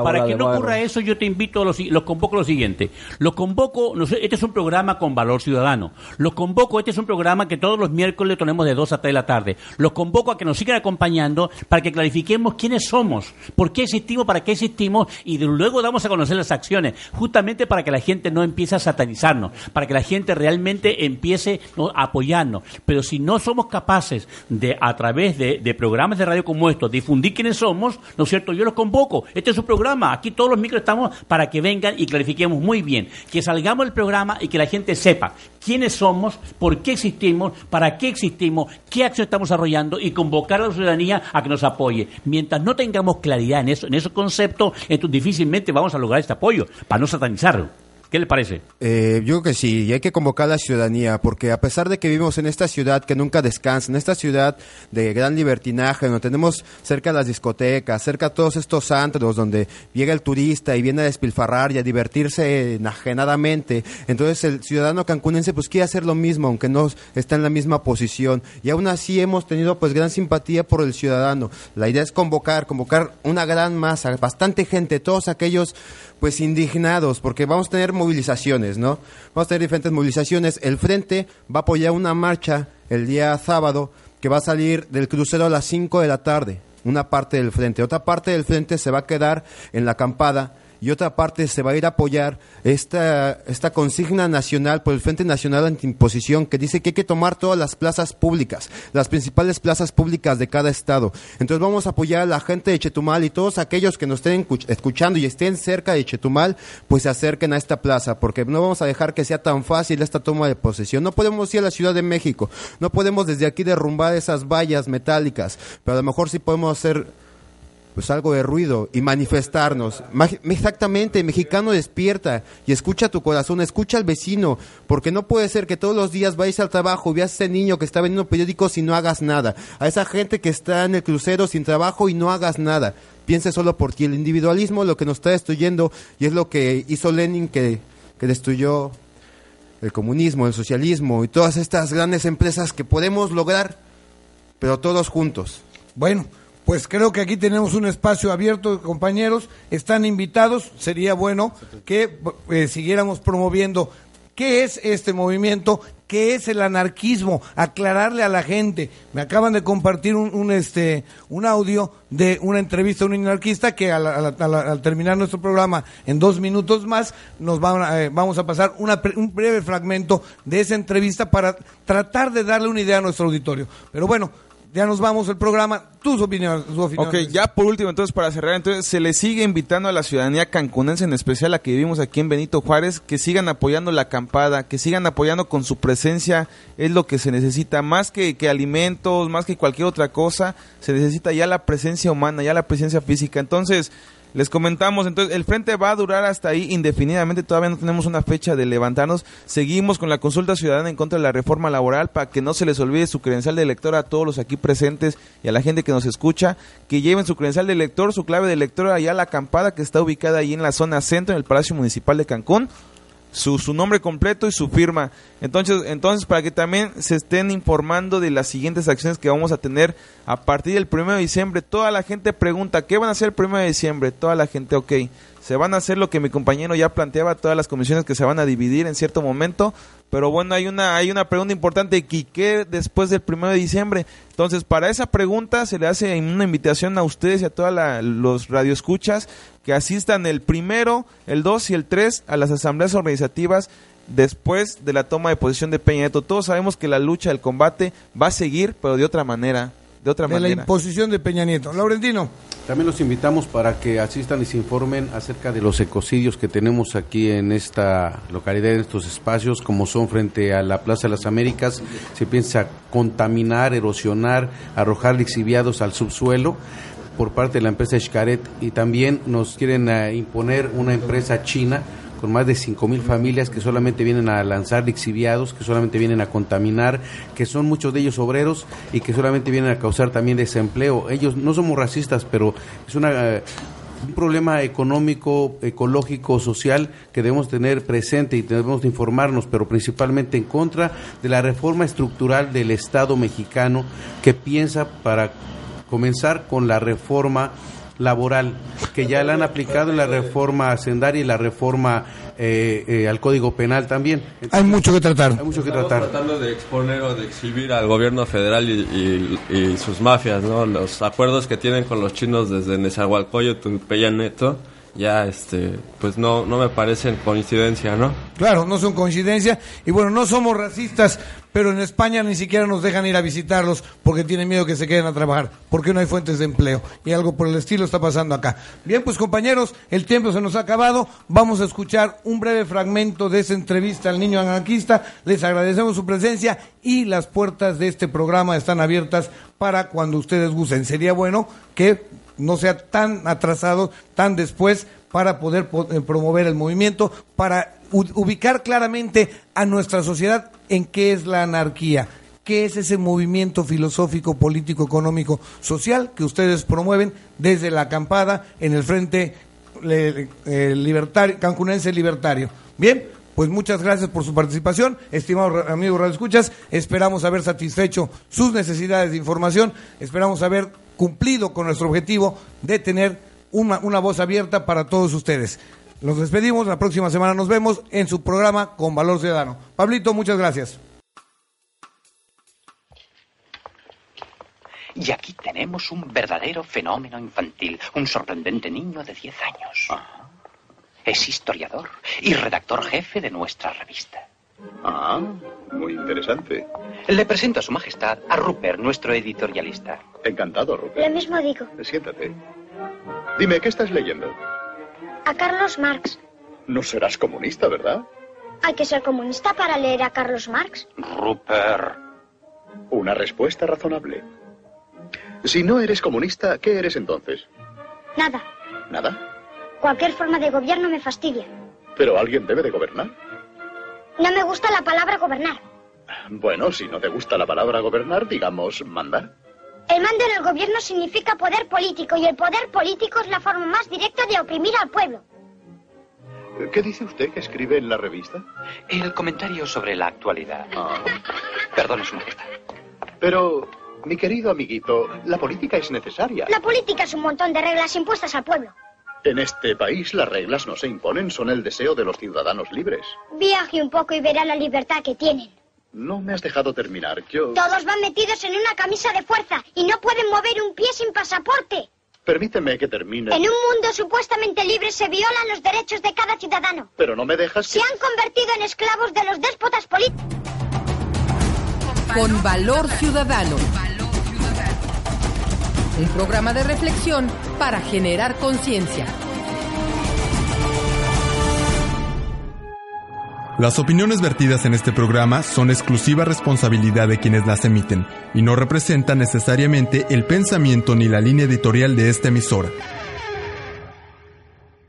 Para que no ocurra eso, yo te invito, a los, los convoco a lo siguiente. Los convoco, este es un programa con valor ciudadano. Los convoco, este es un programa que todos los miércoles tenemos de 2 a 3 de la tarde. Los convoco a que nos sigan acompañando para que clarifiquemos quiénes somos, por qué existimos, para qué existimos y luego damos a conocer las acciones, justamente para que la gente no empiece a satanizarnos, para que la gente realmente empiece a apoyarnos. Pero si no somos capaces de, a través de, de programas de radio como estos, difundir quiénes somos, ¿no es cierto? Yo los convoco poco. Este es su programa. Aquí todos los micros estamos para que vengan y clarifiquemos muy bien. Que salgamos del programa y que la gente sepa quiénes somos, por qué existimos, para qué existimos, qué acción estamos desarrollando y convocar a la ciudadanía a que nos apoye. Mientras no tengamos claridad en eso, en esos conceptos, entonces difícilmente vamos a lograr este apoyo, para no satanizarlo. ¿Qué le parece? Eh, yo creo que sí, y hay que convocar a la ciudadanía, porque a pesar de que vivimos en esta ciudad que nunca descansa, en esta ciudad de gran libertinaje, donde tenemos cerca las discotecas, cerca todos estos antros donde llega el turista y viene a despilfarrar y a divertirse enajenadamente, entonces el ciudadano cancunense pues quiere hacer lo mismo, aunque no está en la misma posición, y aún así hemos tenido pues gran simpatía por el ciudadano. La idea es convocar, convocar una gran masa, bastante gente, todos aquellos pues indignados, porque vamos a tener movilizaciones, ¿no? Vamos a tener diferentes movilizaciones. El Frente va a apoyar una marcha el día sábado que va a salir del crucero a las 5 de la tarde, una parte del Frente. Otra parte del Frente se va a quedar en la acampada y otra parte se va a ir a apoyar esta, esta consigna nacional por el Frente Nacional Antiimposición que dice que hay que tomar todas las plazas públicas, las principales plazas públicas de cada estado. Entonces vamos a apoyar a la gente de Chetumal y todos aquellos que nos estén escuchando y estén cerca de Chetumal, pues se acerquen a esta plaza, porque no vamos a dejar que sea tan fácil esta toma de posesión. No podemos ir a la Ciudad de México, no podemos desde aquí derrumbar esas vallas metálicas, pero a lo mejor sí podemos hacer pues algo de ruido y manifestarnos. exactamente, mexicano despierta y escucha tu corazón, escucha al vecino, porque no puede ser que todos los días vayas al trabajo y veas a ese niño que está vendiendo periódicos y no hagas nada, a esa gente que está en el crucero sin trabajo y no hagas nada. Piense solo por ti, el individualismo lo que nos está destruyendo y es lo que hizo Lenin que, que destruyó el comunismo, el socialismo y todas estas grandes empresas que podemos lograr, pero todos juntos. Bueno, pues creo que aquí tenemos un espacio abierto, compañeros, están invitados, sería bueno que eh, siguiéramos promoviendo. Qué es este movimiento, qué es el anarquismo, aclararle a la gente. Me acaban de compartir un, este un audio de una entrevista a un anarquista que al, terminar nuestro programa en dos minutos más nos eh, vamos a pasar un breve fragmento de esa entrevista para tratar de darle una idea a nuestro auditorio. Pero bueno, ya nos vamos el programa. Tus opiniones, su opinión. Ok, ya por último, entonces, para cerrar, entonces, se le sigue invitando a la ciudadanía cancunense, en especial a que vivimos aquí en Benito Juárez, que sigan apoyando la acampada, que sigan apoyando con su presencia, es lo que se necesita, más que, que alimentos, más que cualquier otra cosa, se necesita ya la presencia humana, ya la presencia física. Entonces, les comentamos, entonces el frente va a durar hasta ahí indefinidamente, todavía no tenemos una fecha de levantarnos. Seguimos con la consulta ciudadana en contra de la reforma laboral para que no se les olvide su credencial de elector a todos los aquí presentes y a la gente que nos escucha, que lleven su credencial de elector, su clave de elector allá a la acampada que está ubicada ahí en la zona centro, en el Palacio Municipal de Cancún su, su nombre completo y su firma. Entonces, entonces, para que también se estén informando de las siguientes acciones que vamos a tener a partir del 1 de diciembre. Toda la gente pregunta, ¿qué van a hacer el 1 de diciembre? Toda la gente, ok se van a hacer lo que mi compañero ya planteaba, todas las comisiones que se van a dividir en cierto momento, pero bueno, hay una, hay una pregunta importante, ¿qué después del primero de diciembre? Entonces, para esa pregunta se le hace una invitación a ustedes y a todos los radioescuchas que asistan el primero, el 2 y el 3 a las asambleas organizativas después de la toma de posición de Peña Nieto. Todos sabemos que la lucha, el combate va a seguir, pero de otra manera. De otra de la imposición de Peña Nieto. Laurentino. También los invitamos para que asistan y se informen acerca de los ecocidios que tenemos aquí en esta localidad, en estos espacios, como son frente a la Plaza de las Américas. Se piensa contaminar, erosionar, arrojar lixiviados al subsuelo por parte de la empresa Xcaret y también nos quieren eh, imponer una empresa china con más de 5.000 familias que solamente vienen a lanzar lixiviados, que solamente vienen a contaminar, que son muchos de ellos obreros y que solamente vienen a causar también desempleo. Ellos no somos racistas, pero es una un problema económico, ecológico, social que debemos tener presente y debemos informarnos, pero principalmente en contra de la reforma estructural del Estado mexicano que piensa para comenzar con la reforma laboral que ya la han aplicado en la reforma hacendaria y la reforma eh, eh, al Código Penal también. hay mucho que tratar. Hay mucho que tratar. tratando de exponer o de exhibir al gobierno federal y, sus mafias, ¿no? Los acuerdos que tienen con los chinos desde Nezahualcóyotl, Peña Neto ya este pues no no me parecen coincidencia, ¿no? Claro, no son coincidencia y bueno, no somos racistas, pero en España ni siquiera nos dejan ir a visitarlos porque tienen miedo que se queden a trabajar, porque no hay fuentes de empleo y algo por el estilo está pasando acá. Bien, pues compañeros, el tiempo se nos ha acabado, vamos a escuchar un breve fragmento de esa entrevista al niño anarquista, les agradecemos su presencia y las puertas de este programa están abiertas para cuando ustedes gusten. Sería bueno que no sea tan atrasado, tan después, para poder eh, promover el movimiento, para ubicar claramente a nuestra sociedad en qué es la anarquía, qué es ese movimiento filosófico, político, económico, social que ustedes promueven desde la acampada en el Frente eh, libertario, Cancunense Libertario. Bien, pues muchas gracias por su participación, estimados amigos Radio Escuchas. Esperamos haber satisfecho sus necesidades de información, esperamos haber cumplido con nuestro objetivo de tener una, una voz abierta para todos ustedes. Nos despedimos, la próxima semana nos vemos en su programa Con Valor Ciudadano. Pablito, muchas gracias. Y aquí tenemos un verdadero fenómeno infantil, un sorprendente niño de 10 años. Es historiador y redactor jefe de nuestra revista. Ah, muy interesante. Le presento a Su Majestad a Rupert, nuestro editorialista. Encantado, Rupert. Lo mismo digo. Siéntate. Dime, ¿qué estás leyendo? A Carlos Marx. No serás comunista, ¿verdad? Hay que ser comunista para leer a Carlos Marx. Rupert. Una respuesta razonable. Si no eres comunista, ¿qué eres entonces? Nada. Nada. Cualquier forma de gobierno me fastidia. Pero alguien debe de gobernar. No me gusta la palabra gobernar. Bueno, si no te gusta la palabra gobernar, digamos mandar. El mando en el gobierno significa poder político y el poder político es la forma más directa de oprimir al pueblo. ¿Qué dice usted que escribe en la revista? El comentario sobre la actualidad. Ah, Perdone, Su Majestad. pero, mi querido amiguito, la política es necesaria. La política es un montón de reglas impuestas al pueblo. En este país las reglas no se imponen, son el deseo de los ciudadanos libres. Viaje un poco y verá la libertad que tienen. No me has dejado terminar. Yo... Todos van metidos en una camisa de fuerza y no pueden mover un pie sin pasaporte. Permíteme que termine. En un mundo supuestamente libre se violan los derechos de cada ciudadano. Pero no me dejas Se que... han convertido en esclavos de los déspotas políticos. Con Valor Ciudadano. Un programa de reflexión para generar conciencia. Las opiniones vertidas en este programa son exclusiva responsabilidad de quienes las emiten y no representan necesariamente el pensamiento ni la línea editorial de esta emisora.